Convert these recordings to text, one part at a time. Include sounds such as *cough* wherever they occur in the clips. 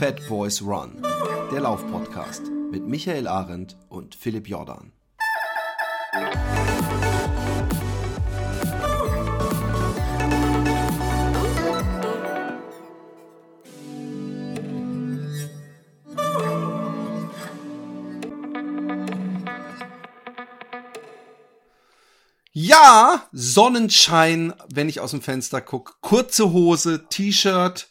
Fat Boys Run, der Laufpodcast mit Michael Arendt und Philipp Jordan. Ja, Sonnenschein, wenn ich aus dem Fenster gucke. Kurze Hose, T-Shirt.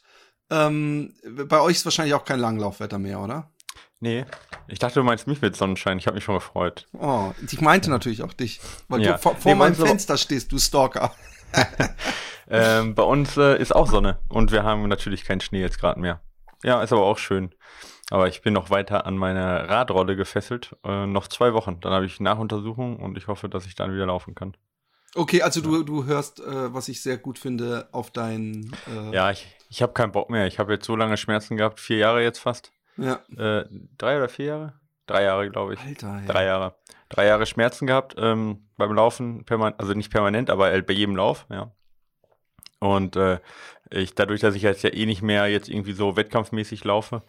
Ähm, bei euch ist wahrscheinlich auch kein Langlaufwetter mehr, oder? Nee, ich dachte, du meinst mich mit Sonnenschein. Ich habe mich schon gefreut. Oh, ich meinte natürlich auch dich, weil ja. du vor, vor nee, meinem Fenster stehst, du Stalker. *laughs* *laughs* ähm, bei uns äh, ist auch Sonne und wir haben natürlich keinen Schnee jetzt gerade mehr. Ja, ist aber auch schön. Aber ich bin noch weiter an meine Radrolle gefesselt. Äh, noch zwei Wochen. Dann habe ich Nachuntersuchung und ich hoffe, dass ich dann wieder laufen kann. Okay, also du, du hörst, äh, was ich sehr gut finde, auf dein. Äh ja, ich, ich habe keinen Bock mehr. Ich habe jetzt so lange Schmerzen gehabt, vier Jahre jetzt fast. Ja. Äh, drei oder vier Jahre? Drei Jahre, glaube ich. Alter, ja. Drei Jahre. Drei Jahre Schmerzen gehabt ähm, beim Laufen, also nicht permanent, aber bei jedem Lauf, ja. Und äh, ich, dadurch, dass ich jetzt ja eh nicht mehr jetzt irgendwie so wettkampfmäßig laufe,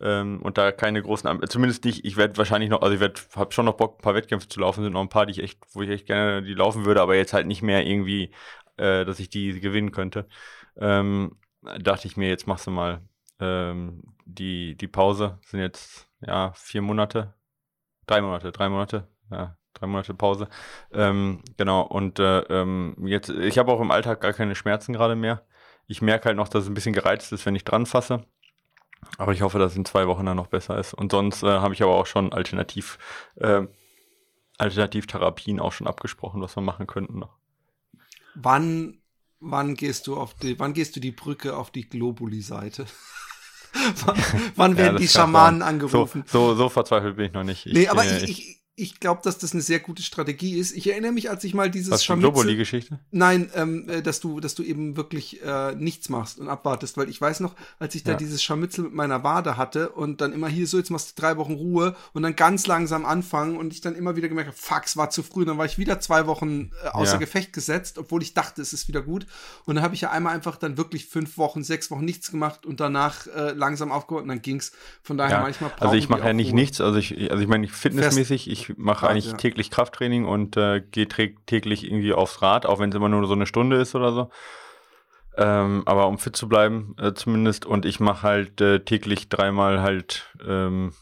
ähm, und da keine großen, zumindest nicht, ich werde wahrscheinlich noch, also ich habe schon noch Bock, ein paar Wettkämpfe zu laufen, sind noch ein paar, die ich echt, wo ich echt gerne die laufen würde, aber jetzt halt nicht mehr irgendwie, äh, dass ich die gewinnen könnte. Ähm, dachte ich mir, jetzt machst du mal ähm, die, die Pause, sind jetzt, ja, vier Monate, drei Monate, drei Monate, ja, drei Monate Pause. Ähm, genau, und äh, ähm, jetzt, ich habe auch im Alltag gar keine Schmerzen gerade mehr. Ich merke halt noch, dass es ein bisschen gereizt ist, wenn ich dran fasse. Aber ich hoffe, dass es in zwei Wochen dann noch besser ist. Und sonst äh, habe ich aber auch schon alternativ, äh, Alternativtherapien auch schon abgesprochen, was wir machen könnten noch. Wann, wann gehst du auf die, wann gehst du die Brücke auf die Globuli-Seite? *laughs* wann, *laughs* wann werden ja, die Schamanen angerufen? So, so, so, verzweifelt bin ich noch nicht. Ich, nee, aber ich, ich, ich glaube, dass das eine sehr gute Strategie ist. Ich erinnere mich, als ich mal dieses Was, Scharmützel... Geschichte? Nein, ähm, äh, dass du, dass du eben wirklich äh, nichts machst und abwartest, weil ich weiß noch, als ich da ja. dieses Scharmützel mit meiner Wade hatte und dann immer hier so, jetzt machst du drei Wochen Ruhe und dann ganz langsam anfangen und ich dann immer wieder gemerkt habe, fuck, es war zu früh. Und dann war ich wieder zwei Wochen äh, außer ja. Gefecht gesetzt, obwohl ich dachte, es ist wieder gut. Und dann habe ich ja einmal einfach dann wirklich fünf Wochen, sechs Wochen nichts gemacht und danach äh, langsam aufgehört und dann ging's. Von daher ja. manchmal Also ich mache ja nicht Ruhe. nichts, also ich, also ich meine, fitnessmäßig, ich mache eigentlich ja täglich Krafttraining und äh, gehe täglich irgendwie aufs Rad, auch wenn es immer nur so eine Stunde ist oder so. Ähm, aber um fit zu bleiben, äh, zumindest. Und ich mache halt äh, täglich dreimal halt ähm,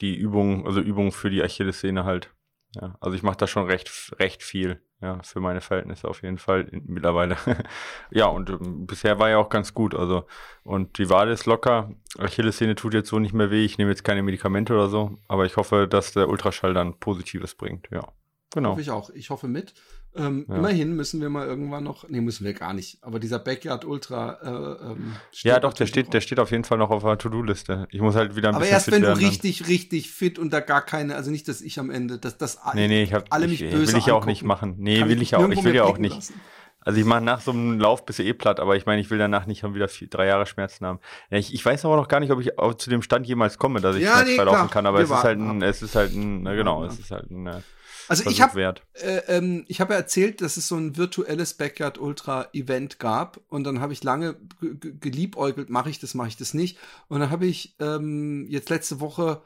die Übung, also Übungen für die Achillessehne halt. Ja, also ich mache da schon recht, recht viel, ja, für meine Verhältnisse auf jeden Fall mittlerweile. *laughs* ja, und äh, bisher war ja auch ganz gut. Also, und die Wade ist locker. Achillessehne tut jetzt so nicht mehr weh. Ich nehme jetzt keine Medikamente oder so, aber ich hoffe, dass der Ultraschall dann Positives bringt, ja. Genau. Hoffe ich auch. Ich hoffe mit. Ähm, ja. Immerhin müssen wir mal irgendwann noch, nee, müssen wir gar nicht, aber dieser Backyard Ultra. Äh, ähm, ja, doch, der steht, der steht auf jeden Fall noch auf der To-Do-Liste. Ich muss halt wieder ein aber bisschen. Aber erst wenn du richtig, richtig fit und da gar keine, also nicht, dass ich am Ende, dass das nee, nee, ich hab, alle mich ich, böse Will ich ja auch nicht machen. Nee, Kann will ich, auch, ich will ja auch nicht. Lassen. Also ich mache nach so einem Lauf bis eh platt, aber ich meine, ich will danach nicht wieder vier, drei Jahre Schmerzen haben. Ich, ich, weiß aber noch gar nicht, ob ich zu dem Stand jemals komme, dass ich ja, schmerzfrei nee, laufen kann, aber es ist, halt ein, es ist halt ein, na genau, ja. es ist halt ein, äh, also ich habe äh, ähm, ich habe ja erzählt, dass es so ein virtuelles Backyard Ultra Event gab. Und dann habe ich lange geliebäugelt, mache ich das, mache ich das nicht. Und dann habe ich ähm, jetzt letzte Woche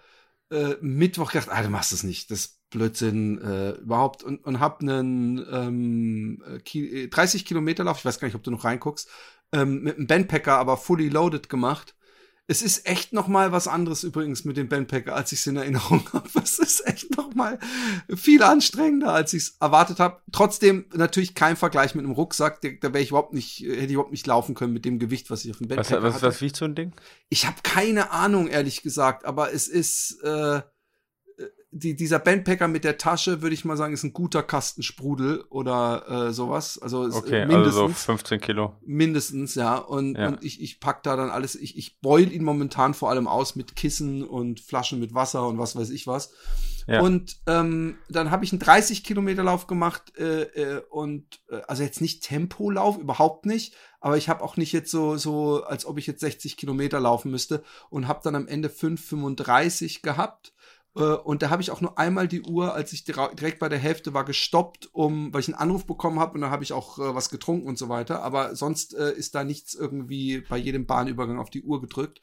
äh, Mittwoch gedacht, ah, du machst das nicht, das Blödsinn äh, überhaupt. Und, und habe einen ähm, 30 Kilometer Lauf, ich weiß gar nicht, ob du noch reinguckst, ähm, mit einem Bandpacker, aber fully loaded gemacht es ist echt noch mal was anderes übrigens mit dem Bandpacker, als ich es in Erinnerung *laughs* habe. Es ist echt noch mal viel anstrengender, als ich es erwartet habe. Trotzdem natürlich kein Vergleich mit einem Rucksack. Da, da wäre ich überhaupt nicht, hätte ich überhaupt nicht laufen können mit dem Gewicht, was ich auf dem Bandpacker was, was, Was wiegt so ein Ding? Ich habe keine Ahnung, ehrlich gesagt, aber es ist äh, die, dieser Bandpacker mit der Tasche, würde ich mal sagen, ist ein guter Kasten Sprudel oder äh, sowas. Also okay, mindestens, also so 15 Kilo. Mindestens, ja. Und, ja. und ich, ich pack da dann alles, ich, ich beul ihn momentan vor allem aus mit Kissen und Flaschen mit Wasser und was weiß ich was. Ja. Und ähm, dann habe ich einen 30 Kilometer Lauf gemacht äh, äh, und äh, also jetzt nicht Tempolauf, überhaupt nicht, aber ich habe auch nicht jetzt so so, als ob ich jetzt 60 Kilometer laufen müsste und habe dann am Ende 5,35 gehabt äh, und da habe ich auch nur einmal die Uhr, als ich direkt bei der Hälfte war, gestoppt, um, weil ich einen Anruf bekommen habe und dann habe ich auch äh, was getrunken und so weiter. Aber sonst äh, ist da nichts irgendwie bei jedem Bahnübergang auf die Uhr gedrückt.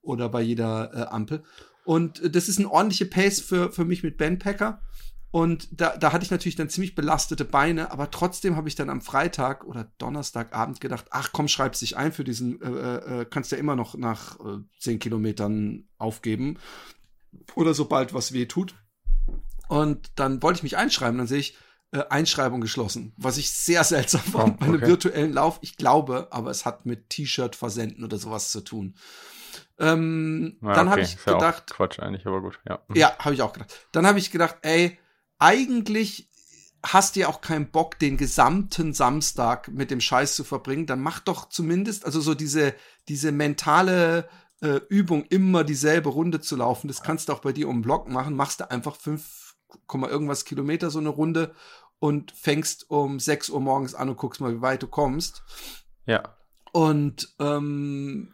oder bei jeder äh, Ampel. Und äh, das ist eine ordentliche Pace für, für mich mit Bandpacker. Und da, da hatte ich natürlich dann ziemlich belastete Beine, aber trotzdem habe ich dann am Freitag oder Donnerstagabend gedacht, ach komm, schreib's dich ein für diesen, äh, äh, äh kannst ja immer noch nach äh, zehn Kilometern aufgeben oder sobald was weh tut. Und dann wollte ich mich einschreiben, dann sehe ich, äh, Einschreibung geschlossen, was ich sehr seltsam fand oh, bei einem virtuellen Lauf. Ich glaube, aber es hat mit T-Shirt versenden oder sowas zu tun. Ähm, ja, dann okay. habe ich gedacht, ja Quatsch eigentlich, aber gut, ja. Ja, habe ich auch gedacht. Dann habe ich gedacht, ey, eigentlich hast du ja auch keinen Bock, den gesamten Samstag mit dem Scheiß zu verbringen, dann mach doch zumindest, also so diese, diese mentale äh, Übung, immer dieselbe Runde zu laufen, das kannst du auch bei dir um Block machen, machst du einfach fünf irgendwas Kilometer so eine Runde und fängst um 6 Uhr morgens an und guckst mal, wie weit du kommst. Ja. Und ähm,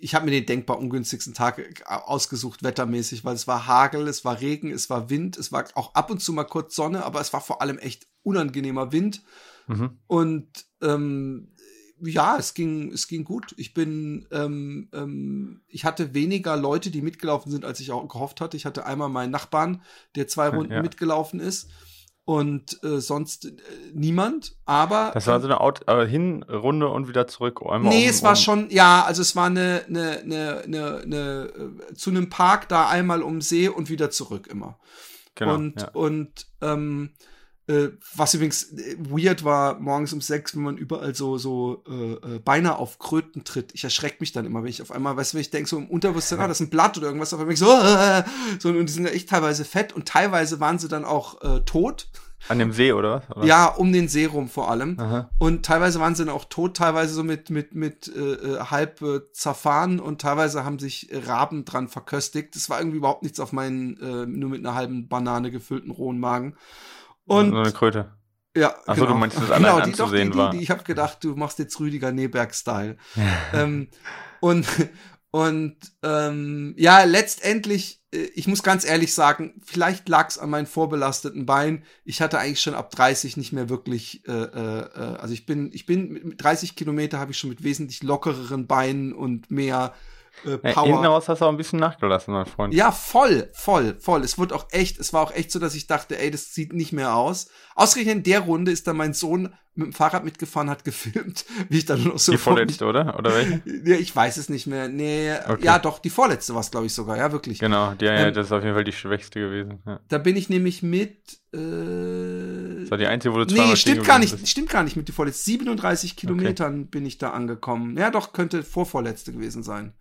ich habe mir den denkbar ungünstigsten Tag äh, ausgesucht, wettermäßig, weil es war Hagel, es war Regen, es war Wind, es war auch ab und zu mal kurz Sonne, aber es war vor allem echt unangenehmer Wind. Mhm. Und ähm, ja, es ging, es ging gut. Ich bin, ähm, ähm, ich hatte weniger Leute, die mitgelaufen sind, als ich auch gehofft hatte. Ich hatte einmal meinen Nachbarn, der zwei *laughs* Runden ja. mitgelaufen ist und äh, sonst äh, niemand. Aber das war so eine Out äh, Hinrunde und wieder zurück. Einmal nee, um, es war um. schon, ja, also es war eine, eine, eine, eine, eine äh, zu einem Park da einmal um See und wieder zurück immer. Genau, und ja. und ähm, äh, was übrigens äh, weird war, morgens um sechs, wenn man überall so, so äh, äh, beinahe auf Kröten tritt. Ich erschrecke mich dann immer, wenn ich auf einmal, weißt du, wenn ich denke, so im Unterbewusstsein, ah, das ist ein Blatt oder irgendwas, auf einmal so, äh, so, und die sind ja echt teilweise fett und teilweise waren sie dann auch äh, tot. An dem See, oder was? Ja, um den See rum vor allem. Aha. Und teilweise waren sie dann auch tot, teilweise so mit, mit, mit äh, halb äh, zerfahren und teilweise haben sich Raben dran verköstigt. Das war irgendwie überhaupt nichts auf meinen äh, nur mit einer halben Banane gefüllten rohen Magen. Und so eine Kröte. Ja, Achso, genau. du meinst, das genau, die, doch, die, die, die, ich habe gedacht, du machst jetzt Rüdiger Neberg-Style. *laughs* ähm, und und ähm, ja, letztendlich, äh, ich muss ganz ehrlich sagen, vielleicht lag es an meinen vorbelasteten Beinen. Ich hatte eigentlich schon ab 30 nicht mehr wirklich, äh, äh, äh also ich bin, ich bin mit 30 Kilometer habe ich schon mit wesentlich lockereren Beinen und mehr äh, Power. Ja, hinten raus hast du auch ein bisschen nachgelassen, mein Freund. Ja, voll, voll, voll. Es wird auch echt, es war auch echt so, dass ich dachte, ey, das sieht nicht mehr aus. Ausgerechnet in der Runde ist dann mein Sohn mit dem Fahrrad mitgefahren, hat *laughs* gefilmt, wie ich dann noch so. Die vorletzte, oder? Oder welche? Ja, ich weiß es nicht mehr. Nee, okay. ja, doch, die vorletzte war es, glaube ich, sogar, ja, wirklich. Genau, ja, ähm, das ist auf jeden Fall die schwächste gewesen. Ja. Da bin ich nämlich mit. Äh, das war die einzige, wo du Nee, stimmt gar nicht, bist. stimmt gar nicht mit die vorletzte. 37 Kilometern okay. bin ich da angekommen. Ja, doch, könnte vorvorletzte gewesen sein.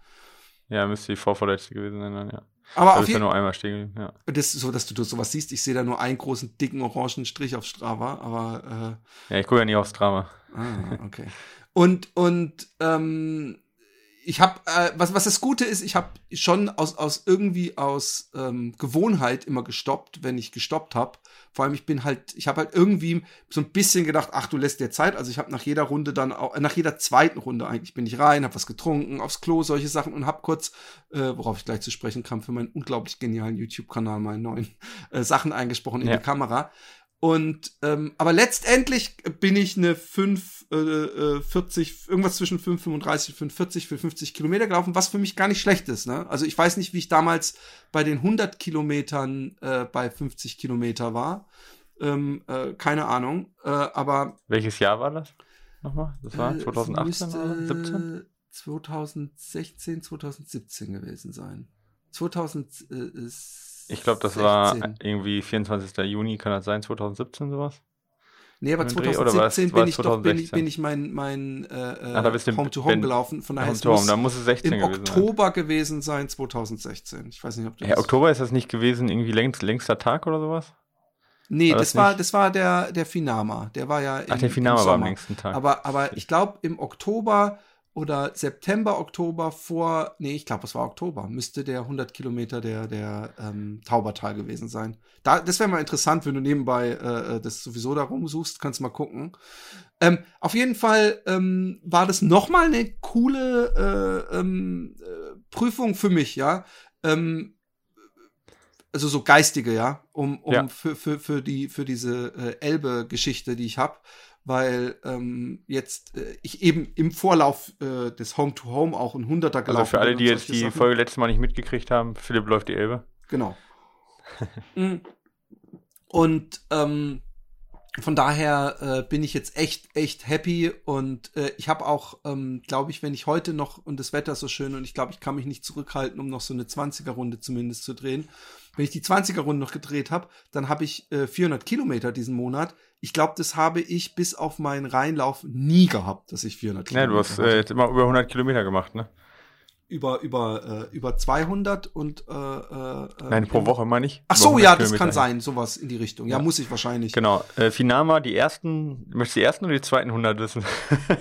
Ja, müsste die Vorvorletzte gewesen sein, dann, ja. Aber da auf jeden ja nur einmal stehen ja. Das ist so, dass du sowas siehst. Ich sehe da nur einen großen, dicken, orangen Strich auf Strava, aber. Äh, ja, ich gucke ja nie auf Strava. Ah, okay. Und, und, ähm, ich habe, äh, was, was das Gute ist, ich habe schon aus, aus irgendwie aus ähm, Gewohnheit immer gestoppt, wenn ich gestoppt habe. Vor allem, ich bin halt, ich habe halt irgendwie so ein bisschen gedacht, ach, du lässt dir Zeit. Also ich habe nach jeder Runde dann auch, äh, nach jeder zweiten Runde eigentlich bin ich rein, habe was getrunken, aufs Klo, solche Sachen und habe kurz, äh, worauf ich gleich zu sprechen kam, für meinen unglaublich genialen YouTube-Kanal meine neuen äh, Sachen eingesprochen in ja. die Kamera. Und ähm, aber letztendlich bin ich eine 5, äh, 40, äh, irgendwas zwischen 5,35 und 5,40 für 50 Kilometer gelaufen, was für mich gar nicht schlecht ist. Ne? Also ich weiß nicht, wie ich damals bei den 100 Kilometern äh, bei 50 Kilometer war. Ähm, äh, keine Ahnung. Äh, aber welches Jahr war das? Nochmal? Das war 2018 äh, oder 17? 2016, 2017 gewesen sein. 2000 äh, ist ich glaube, das 16. war irgendwie 24. Juni, kann das sein, 2017 sowas? Nee, aber 2017 bin, ich doch, bin, ich, bin ich mein, mein äh, Ach, Home to Home ben, gelaufen. Von daher Home to Home, da muss es 16 im gewesen Oktober sein. gewesen sein, 2016. Ich weiß nicht, ob du Ja, Oktober ist das nicht gewesen, irgendwie längst, längster Tag oder sowas? Nee, war das, das war, das war der, der Finama. Der war ja. Im, Ach, der Finama war am längsten Tag. Aber, aber ich glaube, im Oktober oder September, Oktober vor, nee, ich glaube, es war Oktober, müsste der 100 Kilometer der, der ähm, Taubertal gewesen sein. Da, das wäre mal interessant, wenn du nebenbei äh, äh das sowieso da rumsuchst, kannst mal gucken. Ähm, auf jeden Fall ähm, war das nochmal eine coole äh, ähm, äh, Prüfung für mich, ja. Ähm, also so geistige, ja, um, um ja. Für, für, für, die, für diese äh, Elbe-Geschichte, die ich habe weil ähm, jetzt äh, ich eben im Vorlauf äh, des Home to Home auch ein Hunderter gelaufen Also für alle, die jetzt die Sachen. Folge letztes Mal nicht mitgekriegt haben, Philipp läuft die Elbe. Genau. *laughs* Mm. und ähm, von daher äh, bin ich jetzt echt, echt happy und äh, ich habe auch, ähm, glaube ich, wenn ich heute noch, und das Wetter ist so schön und ich glaube, ich kann mich nicht zurückhalten, um noch so eine 20er-Runde zumindest zu drehen. Wenn ich die 20er-Runde noch gedreht habe, dann habe ich äh, 400 Kilometer diesen Monat. Ich glaube, das habe ich bis auf meinen Reinlauf nie gehabt, dass ich 400 Kilometer Ja, du hast äh, immer über 100 Kilometer gemacht, ne? Über über äh, über 200 und äh, äh, Nein, pro Woche meine ich. Ach so, ja, das kann sein, sowas in die Richtung. Ja, ja. muss ich wahrscheinlich. Genau. Äh, Finama, die ersten, möchtest du die ersten oder die zweiten 100 wissen?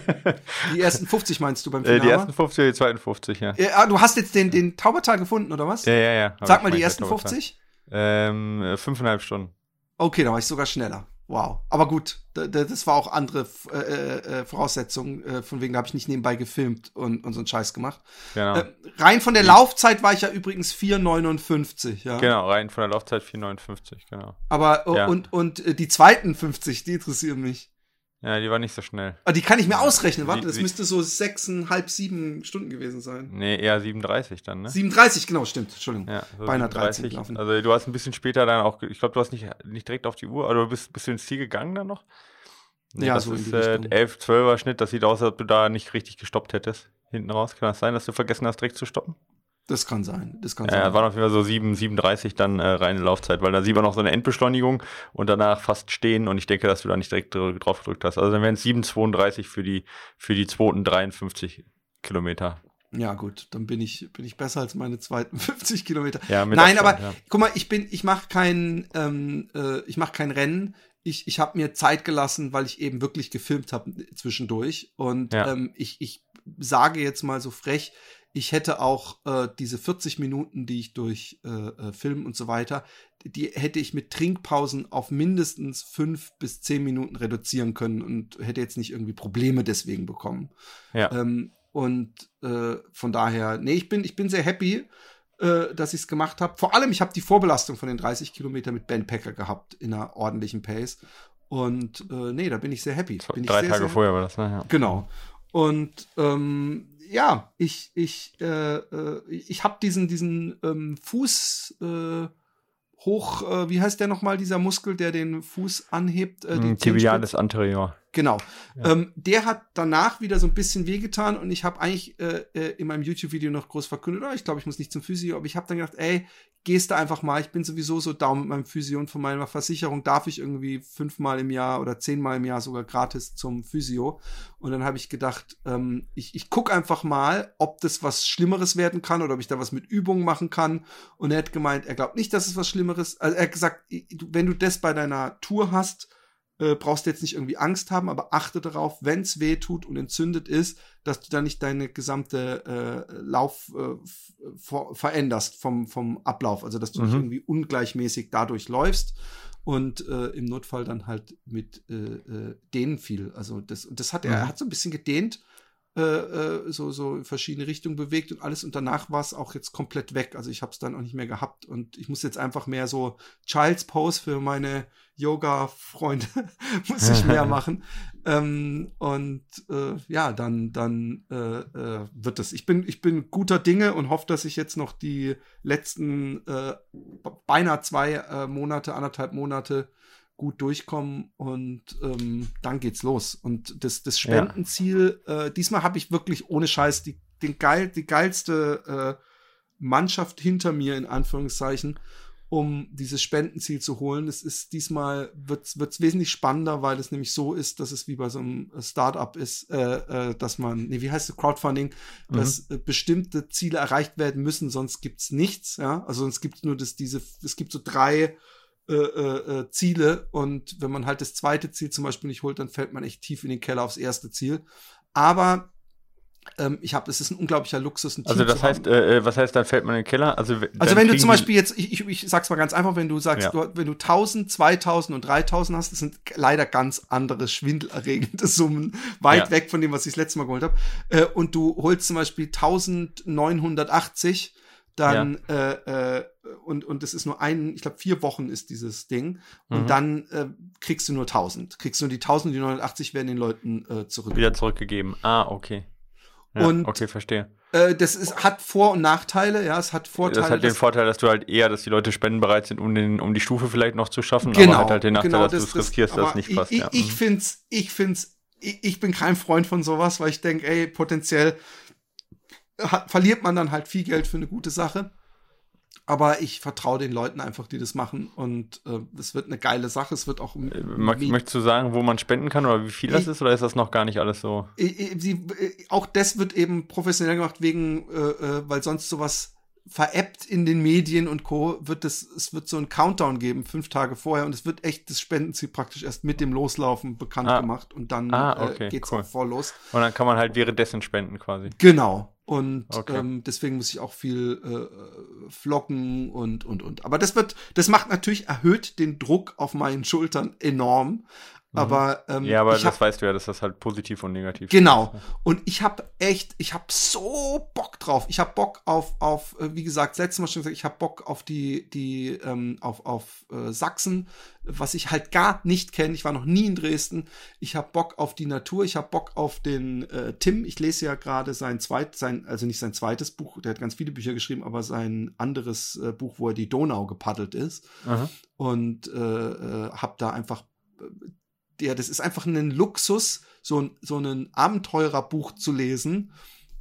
*laughs* die ersten 50 meinst du beim Finama? Äh, die ersten 50 oder die zweiten 50, ja. ja. Ah, du hast jetzt den den Taubertal gefunden oder was? Ja, ja, ja. Sag mal die ersten 50? Ähm, fünfeinhalb Stunden. Okay, da war ich sogar schneller. Wow. Aber gut, das war auch andere äh, äh, äh, Voraussetzungen, äh, von wegen da habe ich nicht nebenbei gefilmt und, und so einen Scheiß gemacht. Genau. Rein von der Laufzeit war ich ja übrigens 4,59, ja. Genau, rein von der Laufzeit 4,59, genau. Aber ja. und, und die zweiten 50, die interessieren mich. Ja, die war nicht so schnell. Aber ah, die kann ich mir ausrechnen, warte, das müsste so sechseinhalb, sieben Stunden gewesen sein. Nee, eher 37 dann, ne? 37, genau, stimmt, Entschuldigung. Ja, so Beinahe 30 gelaufen. Also du hast ein bisschen später dann auch, ich glaube, du hast nicht, nicht direkt auf die Uhr, aber du bist, bist du ins Ziel gegangen dann noch? Nee, ja, das so ist äh, 11, 12er Schnitt, das sieht aus, als ob du da nicht richtig gestoppt hättest. Hinten raus, kann das sein, dass du vergessen hast, direkt zu stoppen? Das kann sein. Das kann ja, sein. Ja, waren auf jeden Fall so 7, 37 dann äh, reine Laufzeit, weil da sieht man noch so eine Endbeschleunigung und danach fast stehen und ich denke, dass du da nicht direkt drauf gedrückt hast. Also dann wären es 7,32 für die, für die zweiten 53 Kilometer. Ja, gut, dann bin ich, bin ich besser als meine zweiten *laughs* 50 Kilometer. Ja, Nein, Abstand, aber ja. guck mal, ich bin, ich mache kein, ähm, äh, ich mache kein Rennen. Ich, ich habe mir Zeit gelassen, weil ich eben wirklich gefilmt habe zwischendurch. Und ja. ähm, ich, ich sage jetzt mal so frech, ich hätte auch äh, diese 40 Minuten, die ich durch äh, äh, Film und so weiter, die hätte ich mit Trinkpausen auf mindestens fünf bis zehn Minuten reduzieren können und hätte jetzt nicht irgendwie Probleme deswegen bekommen. Ja. Ähm, und äh, von daher, nee, ich bin, ich bin sehr happy, äh, dass ich es gemacht habe. Vor allem, ich habe die Vorbelastung von den 30 Kilometern mit Ben Packer gehabt in einer ordentlichen Pace. Und äh, nee, da bin ich sehr happy. Bin drei sehr, Tage sehr vorher war das, ne? Ja. Genau. Und ähm, ja, ich, ich, äh, äh, ich habe diesen, diesen ähm, Fuß äh, hoch, äh, wie heißt der nochmal, dieser Muskel, der den Fuß anhebt? Äh, mm, Tibialis anterior. Genau. Ja. Ähm, der hat danach wieder so ein bisschen wehgetan und ich habe eigentlich äh, äh, in meinem YouTube-Video noch groß verkündet, oh, ich glaube, ich muss nicht zum Physio, aber ich habe dann gedacht, ey, gehst du einfach mal, ich bin sowieso so down mit meinem Physio und von meiner Versicherung darf ich irgendwie fünfmal im Jahr oder zehnmal im Jahr sogar gratis zum Physio. Und dann habe ich gedacht, ähm, ich, ich guck einfach mal, ob das was Schlimmeres werden kann oder ob ich da was mit Übungen machen kann. Und er hat gemeint, er glaubt nicht, dass es was Schlimmeres. Also er hat gesagt, wenn du das bei deiner Tour hast, äh, brauchst du jetzt nicht irgendwie Angst haben, aber achte darauf, wenn es weh tut und entzündet ist, dass du da nicht deine gesamte äh, Lauf äh, veränderst vom, vom Ablauf. Also dass du mhm. nicht irgendwie ungleichmäßig dadurch läufst und äh, im Notfall dann halt mit äh, äh, dehnen viel. Also das, und das hat er, mhm. er hat so ein bisschen gedehnt äh, äh, so, so in verschiedene Richtungen bewegt und alles. Und danach war es auch jetzt komplett weg. Also ich habe es dann auch nicht mehr gehabt. Und ich muss jetzt einfach mehr so Child's Pose für meine Yoga-Freunde *laughs* muss ich mehr *laughs* machen. Ähm, und äh, ja, dann, dann äh, äh, wird es. Ich bin, ich bin guter Dinge und hoffe, dass ich jetzt noch die letzten äh, beinahe zwei Monate, anderthalb Monate gut durchkommen und ähm, dann geht's los. Und das, das Spendenziel, ja. äh, diesmal habe ich wirklich ohne Scheiß die, den geil, die geilste äh, Mannschaft hinter mir, in Anführungszeichen, um dieses Spendenziel zu holen. Es ist diesmal wird's, wird's wesentlich spannender, weil es nämlich so ist, dass es wie bei so einem Startup ist, äh, äh, dass man, nee, wie heißt es, Crowdfunding, mhm. dass äh, bestimmte Ziele erreicht werden müssen, sonst gibt's nichts, ja. Also sonst gibt's nur das, diese, es gibt so drei äh, äh, äh, Ziele und wenn man halt das zweite Ziel zum Beispiel nicht holt, dann fällt man echt tief in den Keller aufs erste Ziel. Aber ähm, ich habe, es ist ein unglaublicher Luxus. Ein also das heißt, äh, äh, was heißt, dann fällt man in den Keller? Also, also wenn du zum Beispiel jetzt, ich, ich, ich sag's mal ganz einfach, wenn du sagst, ja. du, wenn du 1000, 2000 und 3000 hast, das sind leider ganz andere schwindelerregende Summen, weit ja. weg von dem, was ich das letzte Mal geholt habe. Äh, und du holst zum Beispiel 1980 dann ja. äh, äh, und, und es ist nur ein, ich glaube, vier Wochen ist dieses Ding. Und mhm. dann äh, kriegst du nur 1000. Kriegst du nur die 1000, die 980 werden den Leuten äh, zurück. Wieder zurückgegeben. Ah, okay. Ja, und, okay, verstehe. Äh, das ist, hat Vor- und Nachteile, ja, es hat Vorteile. Das hat den Vorteil, dass du halt eher, dass die Leute spendenbereit sind, um, den, um die Stufe vielleicht noch zu schaffen, genau, aber hat halt den Nachteil, genau, dass das, du es riskierst, dass es nicht passt. Ich, ja. ich mhm. find's, ich find's, ich, ich bin kein Freund von sowas, weil ich denke, ey, potenziell hat, verliert man dann halt viel Geld für eine gute Sache. Aber ich vertraue den Leuten einfach, die das machen. Und äh, es wird eine geile Sache. Es wird auch. Äh, möchtest du sagen, wo man spenden kann oder wie viel das ist? Oder ist das noch gar nicht alles so? Sie, auch das wird eben professionell gemacht, wegen, äh, äh, weil sonst sowas veräppt in den Medien und Co. wird es, es wird so ein Countdown geben, fünf Tage vorher, und es wird echt das Spendenziel praktisch erst mit dem Loslaufen bekannt ah. gemacht und dann ah, okay, äh, geht's cool. voll los. Und dann kann man halt währenddessen spenden quasi. Genau. Und okay. ähm, deswegen muss ich auch viel äh, flocken und und und. Aber das wird, das macht natürlich erhöht den Druck auf meinen Schultern enorm. Mhm. Aber ähm, ja, aber das hab, weißt du ja, dass das halt positiv und negativ genau. ist. Genau. *laughs* Und ich habe echt, ich habe so Bock drauf. Ich habe Bock auf, auf, äh, wie gesagt, letztes Mal schon gesagt, ich habe Bock auf die, die, ähm, auf, auf äh, Sachsen, was ich halt gar nicht kenne. Ich war noch nie in Dresden. Ich habe Bock auf die Natur. Ich habe Bock auf den äh, Tim. Ich lese ja gerade sein zweit, sein, also nicht sein zweites Buch. Der hat ganz viele Bücher geschrieben, aber sein anderes äh, Buch, wo er die Donau gepaddelt ist. Aha. Und äh, äh, habe da einfach der, das ist einfach ein Luxus, so ein, so ein Abenteurerbuch zu lesen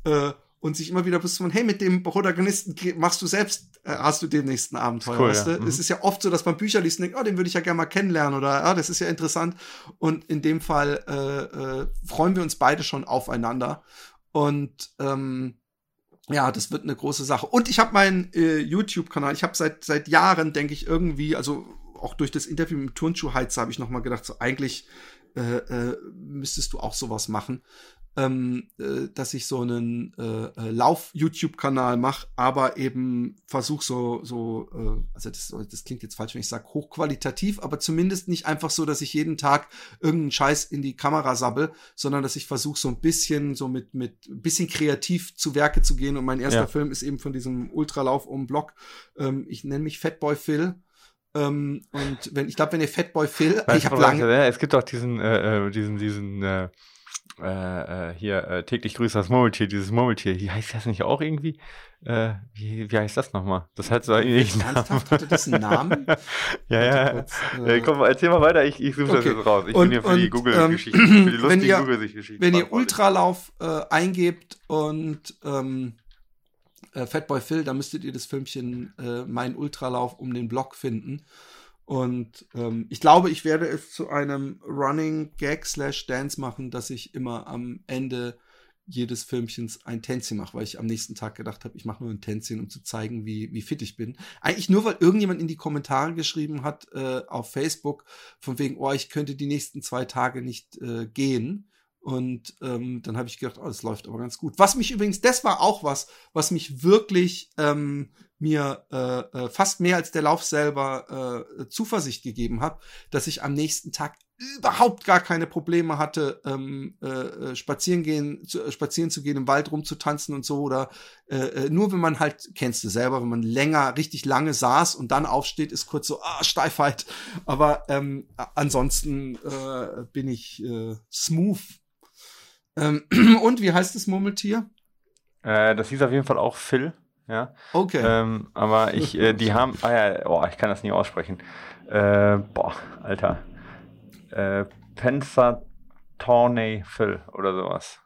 äh, und sich immer wieder bis zum, hey, mit dem Protagonisten machst du selbst, äh, hast du den nächsten Abenteuer. Cool, weißt du? ja. mhm. Es ist ja oft so, dass man Bücher liest und denkt, oh, den würde ich ja gerne mal kennenlernen oder ja, das ist ja interessant. Und in dem Fall äh, äh, freuen wir uns beide schon aufeinander. Und ähm, ja, das wird eine große Sache. Und ich habe meinen äh, YouTube-Kanal, ich habe seit seit Jahren, denke ich, irgendwie, also auch durch das Interview mit dem Turnschuhheizer habe ich noch mal gedacht, so eigentlich äh, äh, müsstest du auch sowas machen, ähm, äh, dass ich so einen äh, äh Lauf-YouTube-Kanal mache, aber eben versuch so, so äh, also das, das klingt jetzt falsch, wenn ich sage hochqualitativ, aber zumindest nicht einfach so, dass ich jeden Tag irgendeinen Scheiß in die Kamera sabbel, sondern dass ich versuche so ein bisschen so mit mit ein bisschen kreativ zu Werke zu gehen und mein erster ja. Film ist eben von diesem Ultralauf um Block. Ähm, ich nenne mich Fatboy Phil ähm, und wenn, ich glaube, wenn ihr Fatboy Phil, weißt ich habe lange. Es gibt doch diesen, äh, äh, diesen, diesen, äh, äh, äh, hier, äh, täglich grüßt das Murmeltier, dieses Murmeltier. Wie heißt das nicht auch irgendwie? Wie, wie heißt das nochmal? Das hat so irgendwie einen Namen. Ernsthaft? Hatte das einen Namen? *laughs* ja, ja. Kurz, ja. Komm, erzähl mal weiter, ich, ich suche okay. das jetzt raus. Ich und, bin hier für die Google-Geschichten, ähm, für die *clears throat* lustigen Google-Geschichten. Wenn ihr Ultralauf eingebt und ähm, äh, Fatboy Phil, da müsstet ihr das Filmchen äh, Mein Ultralauf um den Block finden. Und ähm, ich glaube, ich werde es zu einem Running Gag slash Dance machen, dass ich immer am Ende jedes Filmchens ein Tänzchen mache, weil ich am nächsten Tag gedacht habe, ich mache nur ein Tänzchen, um zu zeigen, wie, wie fit ich bin. Eigentlich nur, weil irgendjemand in die Kommentare geschrieben hat äh, auf Facebook, von wegen, oh, ich könnte die nächsten zwei Tage nicht äh, gehen. Und ähm, dann habe ich gedacht, oh, das läuft aber ganz gut. Was mich übrigens, das war auch was, was mich wirklich ähm, mir äh, äh, fast mehr als der Lauf selber äh, Zuversicht gegeben hat, dass ich am nächsten Tag überhaupt gar keine Probleme hatte, ähm, äh, äh spazieren gehen, zu, äh, spazieren zu gehen, im Wald rumzutanzen und so oder äh, äh, nur wenn man halt kennst du selber, wenn man länger, richtig lange saß und dann aufsteht, ist kurz so ah Steifheit. Aber ähm, ansonsten äh, bin ich äh, smooth ähm, *clears throat* und wie heißt das Murmeltier? Äh, das hieß auf jeden Fall auch Phil. Ja. Okay. Ähm, aber ich, äh, die *laughs* haben, ah ja, oh, ich kann das nie aussprechen. Äh, boah, Alter. Äh, Pensatornay Phil oder sowas.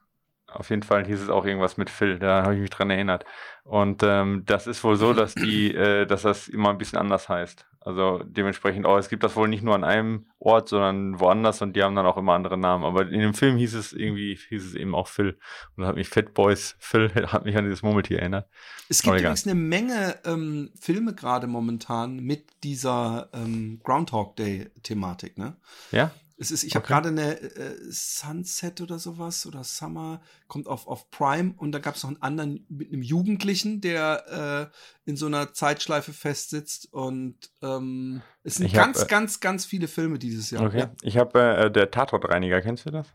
Auf jeden Fall hieß es auch irgendwas mit Phil, da habe ich mich dran erinnert. Und ähm, das ist wohl so, dass die, äh, dass das immer ein bisschen anders heißt. Also dementsprechend auch, es gibt das wohl nicht nur an einem Ort, sondern woanders und die haben dann auch immer andere Namen. Aber in dem Film hieß es irgendwie, hieß es eben auch Phil. Und hat mich Fat Boys Phil, *laughs* hat mich an dieses Murmeltier erinnert. Es gibt übrigens eine Menge ähm, Filme gerade momentan mit dieser ähm, Groundhog Day Thematik, ne? Ja. Es ist, ich okay. habe gerade eine äh, Sunset oder sowas oder Summer, kommt auf, auf Prime und da gab es noch einen anderen mit einem Jugendlichen, der äh, in so einer Zeitschleife festsitzt und ähm, es sind ich ganz, hab, äh, ganz, ganz viele Filme dieses Jahr. Okay. Ja. Ich habe äh, der Tatortreiniger, kennst du das?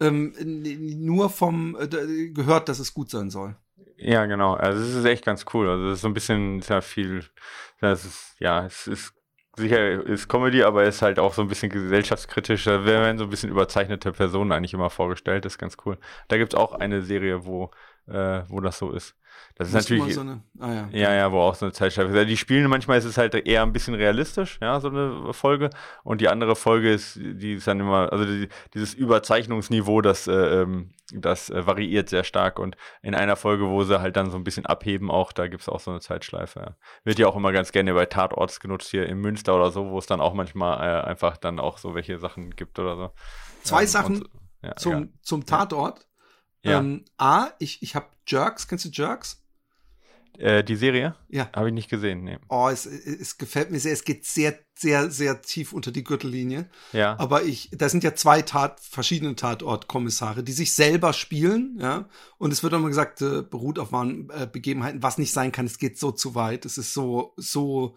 Ähm, nur vom äh, gehört, dass es gut sein soll. Ja, genau. Also es ist echt ganz cool. Also es ist so ein bisschen, sehr viel, das ist, ja, es ist sicher ist Comedy, aber ist halt auch so ein bisschen gesellschaftskritisch. Da werden so ein bisschen überzeichnete Personen eigentlich immer vorgestellt. Das ist ganz cool. Da gibt es auch eine Serie, wo, äh, wo das so ist. Das ist natürlich. So eine, ah, ja. ja, ja, wo auch so eine Zeitschleife ist. Die spielen manchmal ist es halt eher ein bisschen realistisch, ja, so eine Folge. Und die andere Folge ist, die ist dann immer, also die, dieses Überzeichnungsniveau, das, äh, ähm, das äh, variiert sehr stark. Und in einer Folge, wo sie halt dann so ein bisschen abheben, auch, da gibt es auch so eine Zeitschleife. Ja. Wird ja auch immer ganz gerne bei Tatorts genutzt, hier in Münster oder so, wo es dann auch manchmal äh, einfach dann auch so welche Sachen gibt oder so. Zwei ähm, Sachen und, ja, zum, zum Tatort. Ja. Ähm, A, ich, ich habe Jerks, kennst du Jerks? Äh, die Serie? Ja. Habe ich nicht gesehen, nee. Oh, es, es gefällt mir sehr. Es geht sehr, sehr, sehr tief unter die Gürtellinie. Ja. Aber ich, da sind ja zwei Tat, verschiedene Tatortkommissare, die sich selber spielen, ja. Und es wird immer gesagt, äh, beruht auf wahren äh, Begebenheiten, was nicht sein kann. Es geht so zu weit. Es ist so, so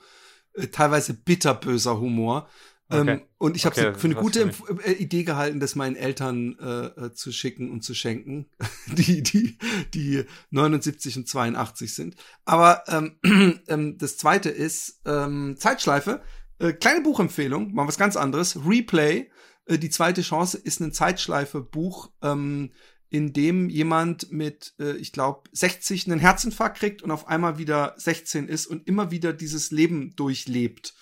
äh, teilweise bitterböser Humor. Ähm, okay. und ich habe okay, für eine gute für äh, Idee gehalten, das meinen Eltern äh, äh, zu schicken und zu schenken, *laughs* die, die, die 79 und 82 sind. Aber ähm, *clears throat* ähm, das zweite ist ähm, Zeitschleife. Äh, kleine Buchempfehlung, mal was ganz anderes. Replay. Äh, die zweite Chance ist ein Zeitschleife-Buch, ähm, in dem jemand mit, äh, ich glaube, 60 einen Herzinfarkt kriegt und auf einmal wieder 16 ist und immer wieder dieses Leben durchlebt.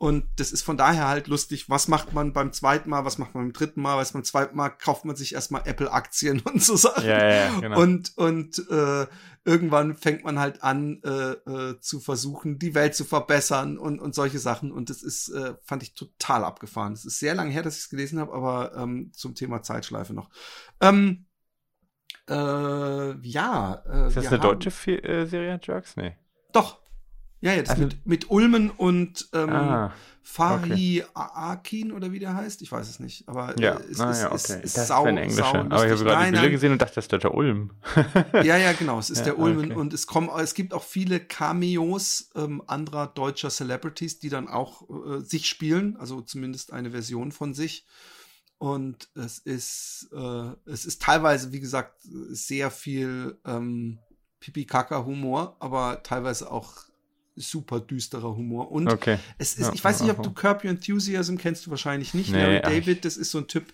Und das ist von daher halt lustig. Was macht man beim zweiten Mal? Was macht man beim dritten Mal? Was beim zweiten Mal kauft man sich erstmal Apple-Aktien *laughs* und so Sachen. Ja, ja, genau. Und, und äh, irgendwann fängt man halt an äh, äh, zu versuchen, die Welt zu verbessern und, und solche Sachen. Und das ist, äh, fand ich total abgefahren. Es ist sehr lange her, dass ich es gelesen habe, aber ähm, zum Thema Zeitschleife noch. Ähm, äh, ja. Äh, ist das eine deutsche äh, Serie, Jerks? Nee. Doch. Ja, jetzt also, mit, mit Ulmen und ähm, ah, Fari okay. Akin oder wie der heißt. Ich weiß es nicht. Aber ja, äh, es ah, ist, ja, okay. ist, ist das sau, Englische. Sau aber ich habe gerade die Bilder gesehen und dachte, das ist der Ulm. *laughs* ja, ja, genau. Es ist ja, der Ulmen okay. und es kommen, es gibt auch viele Cameos ähm, anderer deutscher Celebrities, die dann auch äh, sich spielen, also zumindest eine Version von sich. Und es ist, äh, es ist teilweise, wie gesagt, sehr viel ähm, Pipi-Kaka-Humor, aber teilweise auch super düsterer Humor. Und okay. es ist, ja, ich weiß nicht, ob du Curb Your Enthusiasm kennst du wahrscheinlich nicht. Nee, Larry David, das ist so ein Typ,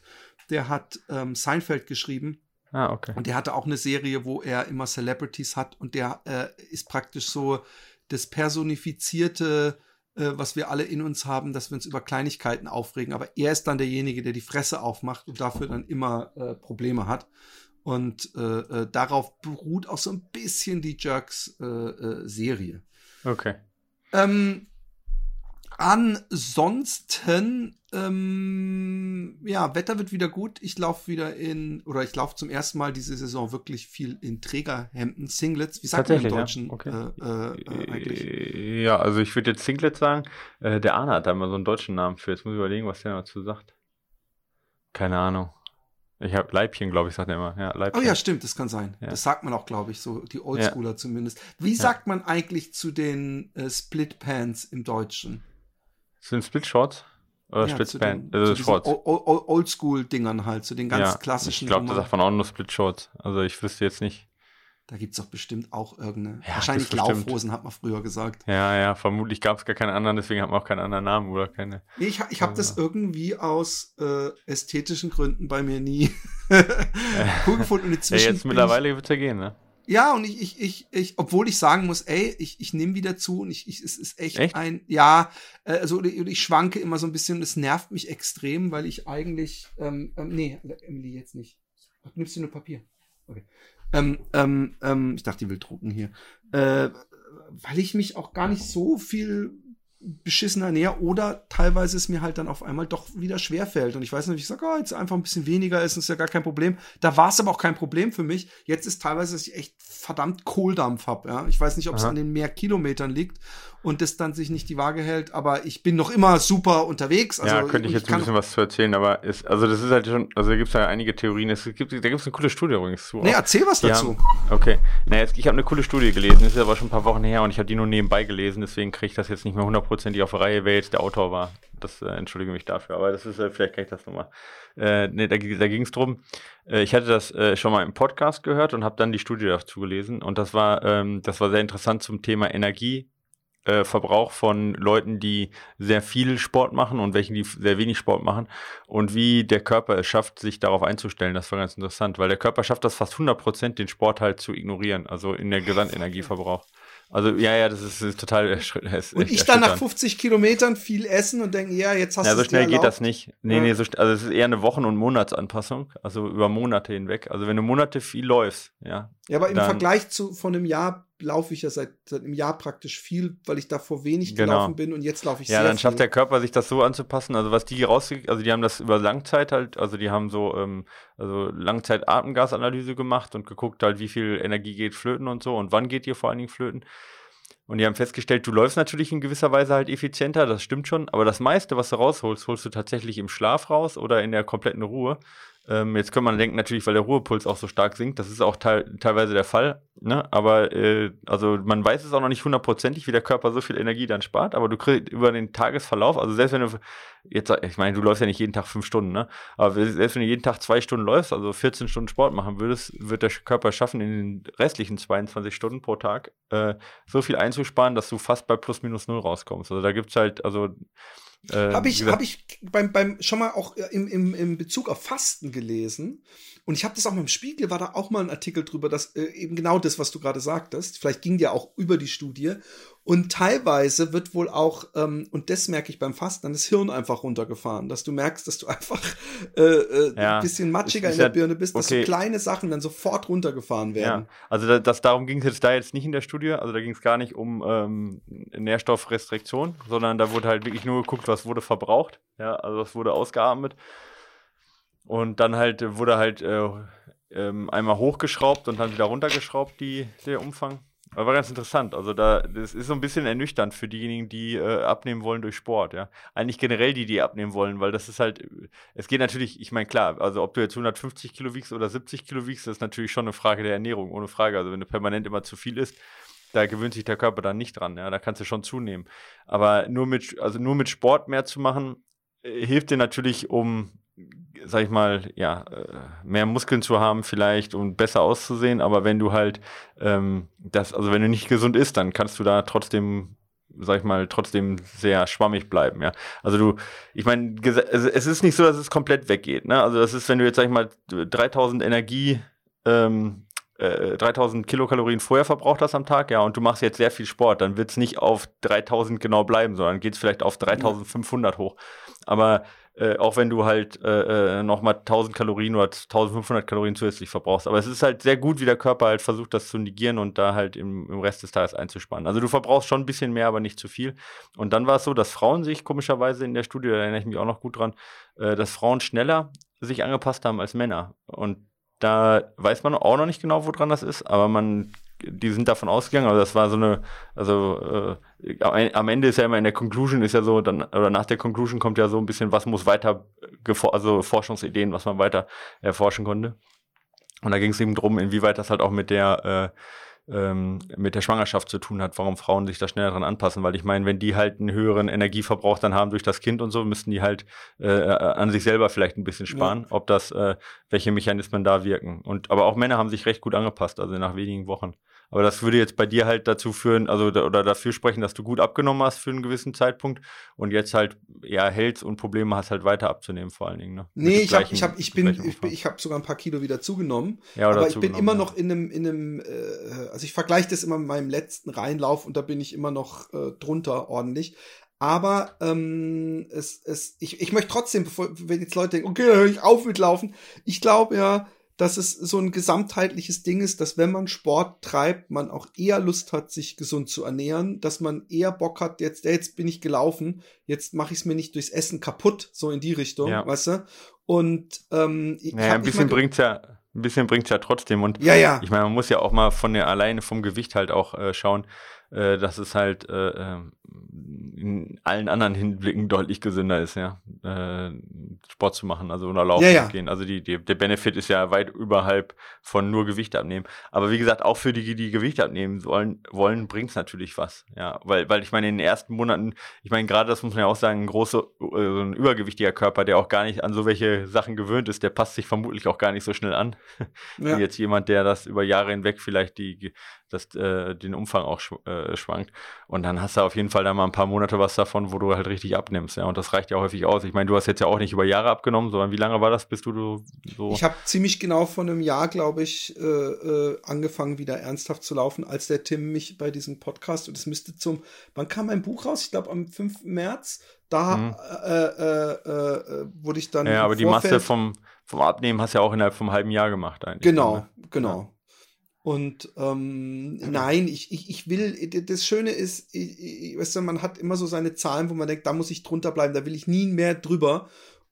der hat ähm, Seinfeld geschrieben. Ah, okay. Und der hatte auch eine Serie, wo er immer Celebrities hat und der äh, ist praktisch so das personifizierte, äh, was wir alle in uns haben, dass wir uns über Kleinigkeiten aufregen. Aber er ist dann derjenige, der die Fresse aufmacht und dafür dann immer äh, Probleme hat. Und äh, äh, darauf beruht auch so ein bisschen die Jerks-Serie. Okay. Ähm, ansonsten, ähm, ja, Wetter wird wieder gut. Ich laufe wieder in, oder ich laufe zum ersten Mal diese Saison wirklich viel in Trägerhemden, Singlets. Wie sagt man im Deutschen ja? Okay. Äh, äh, eigentlich? Ja, also ich würde jetzt Singlets sagen. Äh, der Arne hat da mal so einen deutschen Namen für. Jetzt muss ich überlegen, was der dazu sagt. Keine Ahnung. Ich habe Leibchen, glaube ich, sagt er immer. Ja, Leibchen. Oh ja, stimmt, das kann sein. Ja. Das sagt man auch, glaube ich, so die Oldschooler ja. zumindest. Wie ja. sagt man eigentlich zu den äh, Split Pants im Deutschen? Sind Split Shorts? Oder Split Pants? Also Shorts. Oldschool-Dingern halt, zu den ganz klassischen. Ich glaube, das sagt man auch nur Split Shorts. Also ich wüsste jetzt nicht. Da gibt's doch bestimmt auch irgendeine. Ja, wahrscheinlich Laufhosen, hat man früher gesagt. Ja, ja, vermutlich gab's gar keinen anderen, deswegen hat man auch keinen anderen Namen oder keine. Nee, ich, ich habe das irgendwie aus äh, ästhetischen Gründen bei mir nie *laughs* cool gefunden. Und inzwischen ja, jetzt mittlerweile wird's ja gehen, ne? Ja, und ich, ich, ich, ich, obwohl ich sagen muss, ey, ich, ich nehme wieder zu und ich, ich, es ist echt, echt? ein, ja, äh, also ich, ich schwanke immer so ein bisschen und es nervt mich extrem, weil ich eigentlich, ähm, ähm, nee, Emily jetzt nicht. Nimmst du nur Papier? Okay. Ähm, ähm, ähm, ich dachte, die will drucken hier. Äh, weil ich mich auch gar nicht so viel beschissener näher oder teilweise es mir halt dann auf einmal doch wieder schwerfällt. Und ich weiß nicht, ich sage, oh, jetzt einfach ein bisschen weniger ist, ist ja gar kein Problem. Da war es aber auch kein Problem für mich. Jetzt ist teilweise, dass ich echt verdammt Kohldampf habe. Ja? Ich weiß nicht, ob es an den mehr Kilometern liegt und das dann sich nicht die Waage hält, aber ich bin noch immer super unterwegs. Also, ja, könnte ich jetzt ich ein bisschen was zu erzählen, aber ist, also das ist halt schon, also da gibt es ja einige Theorien. Es gibt, da gibt es eine coole Studie übrigens zu. Nee, erzähl was dazu. Haben, okay. Naja, ich habe eine coole Studie gelesen, das ist aber schon ein paar Wochen her und ich habe die nur nebenbei gelesen, deswegen kriege ich das jetzt nicht mehr 100% hundertprozentig auf der Reihe, wer jetzt der Autor war. Das äh, entschuldige mich dafür, aber das ist, äh, vielleicht kann ich das nochmal. Äh, nee, da, da ging es drum. Äh, ich hatte das äh, schon mal im Podcast gehört und habe dann die Studie dazu gelesen. Und das war, ähm, das war sehr interessant zum Thema Energie äh, von Leuten, die sehr viel Sport machen und welchen, die sehr wenig Sport machen und wie der Körper es schafft, sich darauf einzustellen. Das war ganz interessant, weil der Körper schafft das fast 100 Prozent, den Sport halt zu ignorieren, also in der Gesamtenergieverbrauch. Also ja, ja, das ist, ist total *laughs* ist Und ich dann nach 50 Kilometern viel essen und denke, ja, jetzt hast du Ja, so schnell geht das nicht. Nee, ja. nee, so, also es ist eher eine Wochen- und Monatsanpassung, also über Monate hinweg. Also wenn du Monate viel läufst, ja. Ja, aber im dann, Vergleich zu von einem Jahr laufe ich ja seit, seit einem Jahr praktisch viel, weil ich davor wenig genau. gelaufen bin und jetzt laufe ich ja, sehr Ja, dann schafft der Körper sich das so anzupassen. Also was die rausgekriegt, also die haben das über Langzeit halt, also die haben so ähm, also Langzeit-Atemgasanalyse gemacht und geguckt halt, wie viel Energie geht flöten und so und wann geht dir vor allen Dingen flöten. Und die haben festgestellt, du läufst natürlich in gewisser Weise halt effizienter, das stimmt schon, aber das meiste, was du rausholst, holst du tatsächlich im Schlaf raus oder in der kompletten Ruhe. Ähm, jetzt könnte man denken, natürlich, weil der Ruhepuls auch so stark sinkt, das ist auch te teilweise der Fall, ne? aber äh, also man weiß es auch noch nicht hundertprozentig, wie der Körper so viel Energie dann spart, aber du kriegst über den Tagesverlauf, also selbst wenn du jetzt, ich meine, du läufst ja nicht jeden Tag fünf Stunden, ne? aber selbst wenn du jeden Tag zwei Stunden läufst, also 14 Stunden Sport machen würdest, wird der Körper schaffen, in den restlichen 22 Stunden pro Tag äh, so viel einzusparen, dass du fast bei plus minus null rauskommst. Also da gibt es halt, also äh, habe ich, hab ich beim, beim schon mal auch äh, im, im, im Bezug auf Fasten gelesen. Und ich habe das auch mal im Spiegel, war da auch mal ein Artikel drüber, dass äh, eben genau das, was du gerade sagtest, vielleicht ging ja auch über die Studie. Und teilweise wird wohl auch, ähm, und das merke ich beim Fasten, dann das Hirn einfach runtergefahren, dass du merkst, dass du einfach äh, äh, ja, ein bisschen matschiger in der ja, Birne bist, dass okay. so kleine Sachen dann sofort runtergefahren werden. Ja, also das, das darum ging es jetzt da jetzt nicht in der Studie, also da ging es gar nicht um ähm, Nährstoffrestriktion, sondern da wurde halt wirklich nur geguckt, was wurde verbraucht, ja, also was wurde ausgeatmet. Und dann halt wurde halt äh, ähm, einmal hochgeschraubt und dann wieder runtergeschraubt, die, der Umfang. Aber war ganz interessant. Also da, das ist so ein bisschen ernüchternd für diejenigen, die äh, abnehmen wollen durch Sport, ja. Eigentlich generell die, die abnehmen wollen, weil das ist halt, es geht natürlich, ich meine, klar, also ob du jetzt 150 Kilo wiegst oder 70 Kilo wiegst, ist natürlich schon eine Frage der Ernährung, ohne Frage. Also wenn du permanent immer zu viel isst, da gewöhnt sich der Körper dann nicht dran, ja. Da kannst du schon zunehmen. Aber nur mit, also nur mit Sport mehr zu machen, äh, hilft dir natürlich, um sag ich mal, ja, äh, mehr Muskeln zu haben vielleicht und besser auszusehen, aber wenn du halt ähm, das, also wenn du nicht gesund isst, dann kannst du da trotzdem sag ich mal, trotzdem sehr schwammig bleiben, ja. Also du, ich meine, es ist nicht so, dass es komplett weggeht, ne? Also das ist, wenn du jetzt, sag ich mal, 3000 Energie, ähm, äh, 3000 Kilokalorien vorher verbraucht hast am Tag, ja, und du machst jetzt sehr viel Sport, dann wird es nicht auf 3000 genau bleiben, sondern geht es vielleicht auf 3500 hoch. Aber äh, auch wenn du halt äh, äh nochmal 1000 Kalorien oder 1500 Kalorien zusätzlich verbrauchst. Aber es ist halt sehr gut, wie der Körper halt versucht, das zu negieren und da halt im, im Rest des Tages einzuspannen. Also du verbrauchst schon ein bisschen mehr, aber nicht zu viel. Und dann war es so, dass Frauen sich komischerweise in der Studie, da erinnere ich mich auch noch gut dran, äh, dass Frauen schneller sich angepasst haben als Männer. Und da weiß man auch noch nicht genau, woran das ist, aber man die sind davon ausgegangen, also das war so eine, also äh, am Ende ist ja immer in der Conclusion ist ja so, dann, oder nach der Conclusion kommt ja so ein bisschen, was muss weiter, also Forschungsideen, was man weiter erforschen konnte. Und da ging es eben drum, inwieweit das halt auch mit der äh, ähm, mit der Schwangerschaft zu tun hat, warum Frauen sich da schneller dran anpassen. Weil ich meine, wenn die halt einen höheren Energieverbrauch dann haben durch das Kind und so, müssten die halt äh, an sich selber vielleicht ein bisschen sparen, ja. ob das, äh, welche Mechanismen da wirken. Und aber auch Männer haben sich recht gut angepasst, also nach wenigen Wochen. Aber das würde jetzt bei dir halt dazu führen, also oder dafür sprechen, dass du gut abgenommen hast für einen gewissen Zeitpunkt und jetzt halt ja hältst und Probleme hast halt weiter abzunehmen vor allen Dingen. Ne? Nee, ich habe ich hab, ich bin ich, ich habe sogar ein paar Kilo wieder zugenommen, ja, aber ich bin immer ja. noch in einem in einem äh, also ich vergleiche das immer mit meinem letzten Reinlauf und da bin ich immer noch äh, drunter ordentlich. Aber ähm, es, es, ich, ich möchte trotzdem, bevor, wenn jetzt Leute denken, okay, höre ich auf mit Laufen, ich glaube ja, dass es so ein gesamtheitliches Ding ist, dass wenn man Sport treibt, man auch eher Lust hat, sich gesund zu ernähren, dass man eher Bock hat, jetzt, jetzt bin ich gelaufen, jetzt mache ich es mir nicht durchs Essen kaputt, so in die Richtung, ja. weißt du? Und ähm, naja, ein bisschen bringt's ja, ein bisschen bringt's ja trotzdem. Und ja, ja. ich meine, man muss ja auch mal von der alleine vom Gewicht halt auch äh, schauen. Äh, dass es halt äh, ähm, in allen anderen Hinblicken deutlich gesünder ist, ja, äh, Sport zu machen, also oder laufen ja, ja. zu gehen. Also die, die, der Benefit ist ja weit überhalb von nur Gewicht abnehmen. Aber wie gesagt, auch für die, die Gewicht abnehmen wollen, wollen bringt es natürlich was, ja, weil, weil ich meine, in den ersten Monaten, ich meine, gerade das muss man ja auch sagen, ein großer, äh, ein übergewichtiger Körper, der auch gar nicht an so welche Sachen gewöhnt ist, der passt sich vermutlich auch gar nicht so schnell an, ja. wie jetzt jemand, der das über Jahre hinweg vielleicht die dass äh, den Umfang auch sch äh, schwankt. Und dann hast du auf jeden Fall da mal ein paar Monate was davon, wo du halt richtig abnimmst. Ja, und das reicht ja häufig aus. Ich meine, du hast jetzt ja auch nicht über Jahre abgenommen, sondern wie lange war das, bis du so. Ich habe ziemlich genau vor einem Jahr, glaube ich, äh, äh, angefangen, wieder ernsthaft zu laufen, als der Tim mich bei diesem Podcast, und es müsste zum, wann kam mein Buch raus? Ich glaube am 5. März. Da mhm. äh, äh, äh, wurde ich dann. Ja, aber die Masse vom, vom Abnehmen hast du ja auch innerhalb vom halben Jahr gemacht eigentlich. Genau, ne? genau. Ja. Und ähm, nein, ich, ich, ich will, das Schöne ist, ich, ich, weißt du, man hat immer so seine Zahlen, wo man denkt, da muss ich drunter bleiben, da will ich nie mehr drüber.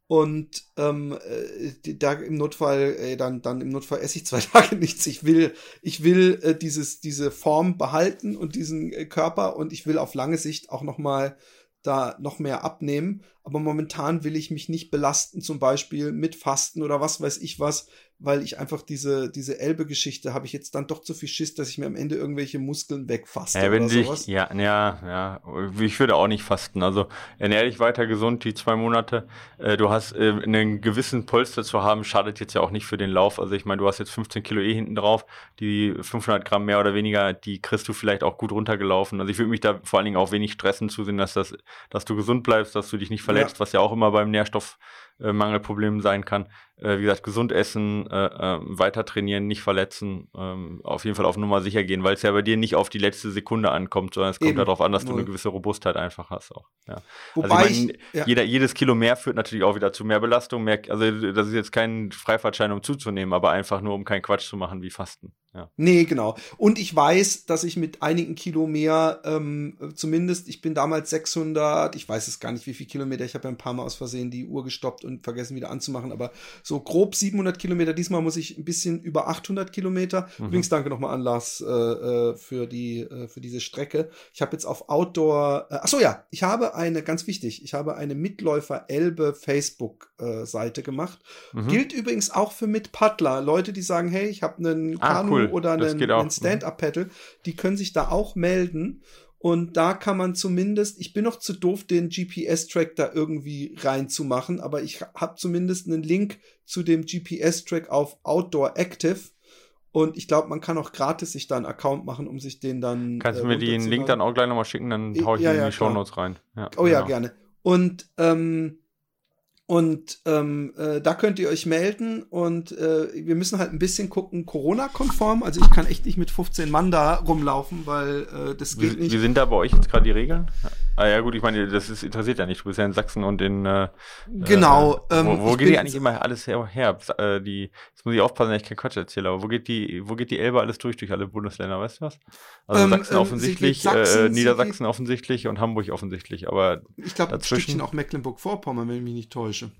Und ähm, äh, da im Notfall, äh, dann, dann im Notfall esse ich zwei *laughs* Tage nichts. Ich will, ich will äh, dieses, diese Form behalten und diesen äh, Körper und ich will auf lange Sicht auch noch mal da noch mehr abnehmen. Aber momentan will ich mich nicht belasten, zum Beispiel mit Fasten oder was weiß ich was, weil ich einfach diese, diese Elbe-Geschichte habe ich jetzt dann doch zu viel Schiss, dass ich mir am Ende irgendwelche Muskeln wegfaste. Ja, wenn dich, sowas. ja, ja, ja. Ich würde auch nicht fasten. Also ernähr dich weiter gesund die zwei Monate. Äh, du hast äh, einen gewissen Polster zu haben, schadet jetzt ja auch nicht für den Lauf. Also ich meine, du hast jetzt 15 Kilo eh hinten drauf. Die 500 Gramm mehr oder weniger, die kriegst du vielleicht auch gut runtergelaufen. Also ich würde mich da vor allen Dingen auch wenig stressen zusehen, dass das, dass du gesund bleibst, dass du dich nicht verletzt, ja. was ja auch immer beim Nährstoff äh, Mangelproblemen sein kann. Äh, wie gesagt, gesund essen, äh, äh, weiter trainieren, nicht verletzen, ähm, auf jeden Fall auf Nummer sicher gehen, weil es ja bei dir nicht auf die letzte Sekunde ankommt, sondern es kommt darauf an, dass du eine gewisse Robustheit einfach hast auch. Ja. Wobei also ich mein, ich, ja. jeder, jedes Kilo mehr führt natürlich auch wieder zu mehr Belastung, mehr, also das ist jetzt kein Freifahrtschein, um zuzunehmen, aber einfach nur, um keinen Quatsch zu machen wie Fasten. Ja. Nee, genau. Und ich weiß, dass ich mit einigen Kilo mehr, ähm, zumindest, ich bin damals 600, ich weiß es gar nicht, wie viel Kilometer, ich habe ja ein paar Mal aus Versehen die Uhr gestoppt und vergessen wieder anzumachen, aber so grob 700 Kilometer. Diesmal muss ich ein bisschen über 800 Kilometer. Mhm. Übrigens danke nochmal an Lars äh, äh, für die äh, für diese Strecke. Ich habe jetzt auf Outdoor. Äh, ach so ja, ich habe eine ganz wichtig. Ich habe eine Mitläufer Elbe Facebook äh, Seite gemacht. Mhm. Gilt übrigens auch für Mitpaddler. Leute, die sagen, hey, ich habe einen ah, Kanu cool. oder einen, einen Stand-up-Paddle, die können sich da auch melden. Und da kann man zumindest, ich bin noch zu doof, den GPS-Track da irgendwie reinzumachen, aber ich habe zumindest einen Link zu dem GPS-Track auf Outdoor Active. Und ich glaube, man kann auch gratis sich da einen Account machen, um sich den dann. Kannst du äh, mir den Link dann auch gleich nochmal schicken, dann hau ich ja, ihn in die ja, Show Notes rein. Ja, oh genau. ja, gerne. Und ähm, und ähm, äh, da könnt ihr euch melden und äh, wir müssen halt ein bisschen gucken, Corona-konform. Also ich kann echt nicht mit 15 Mann da rumlaufen, weil äh, das geht wie, nicht. Wie sind da bei euch jetzt gerade die Regeln? Ah ja gut, ich meine, das ist, interessiert ja nicht. Du bist ja in Sachsen und in äh, Genau. Äh, wo, wo geht die eigentlich immer alles her? her? Äh, die, jetzt muss ich aufpassen, dass ich kein Quatsch erzähle, aber wo geht die, wo geht die Elbe alles durch, durch alle Bundesländer, weißt du was? Also ähm, Sachsen ähm, offensichtlich, Sachsen, äh, Niedersachsen offensichtlich und Hamburg offensichtlich, aber ich glaube, ein Stückchen auch Mecklenburg-Vorpommern, wenn ich mich nicht täusche.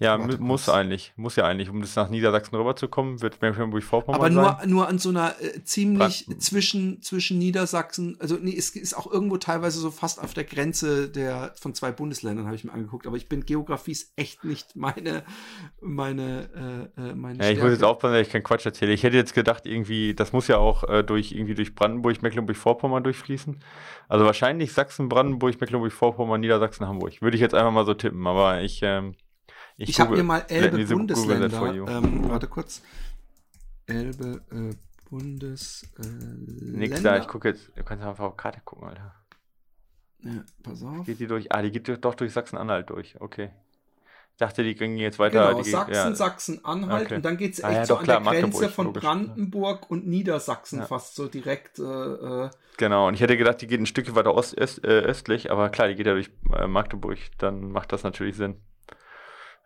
Ja, Warte, muss kurz. eigentlich, muss ja eigentlich, um das nach Niedersachsen rüberzukommen, wird Mecklenburg-Vorpommern Aber nur, sein. nur an so einer äh, ziemlich Brand zwischen, zwischen Niedersachsen, also nee, es ist auch irgendwo teilweise so fast auf der Grenze der von zwei Bundesländern, habe ich mir angeguckt. Aber ich bin Geografie ist echt nicht meine, meine, äh, äh meine Ja, ich muss jetzt aufpassen, dass ich keinen Quatsch erzähle. Ich hätte jetzt gedacht, irgendwie, das muss ja auch äh, durch, irgendwie durch Brandenburg, Mecklenburg-Vorpommern durchfließen. Also wahrscheinlich Sachsen, Brandenburg, Mecklenburg-Vorpommern, Niedersachsen, Hamburg. Würde ich jetzt einfach mal so tippen, aber ich, ähm, ich, ich habe mir mal Elbe Bundesländer. Ähm, warte kurz. Elbe äh, Bundesländer. Äh, Nix da, ich gucke jetzt. Du kannst einfach auf Karte gucken, Alter. Ja, pass auf. Geht die durch? Ah, die geht doch durch Sachsen-Anhalt durch. Okay. Ich dachte, die gingen jetzt weiter. Genau, die, Sachsen, ja. Sachsen-Anhalt okay. und dann geht es echt ah, ja, so an klar, der Grenze von logisch. Brandenburg und Niedersachsen ja. fast so direkt. Äh, äh, genau, und ich hätte gedacht, die geht ein Stück weiter ost, öst, äh, östlich, aber klar, die geht ja durch äh, Magdeburg. Dann macht das natürlich Sinn.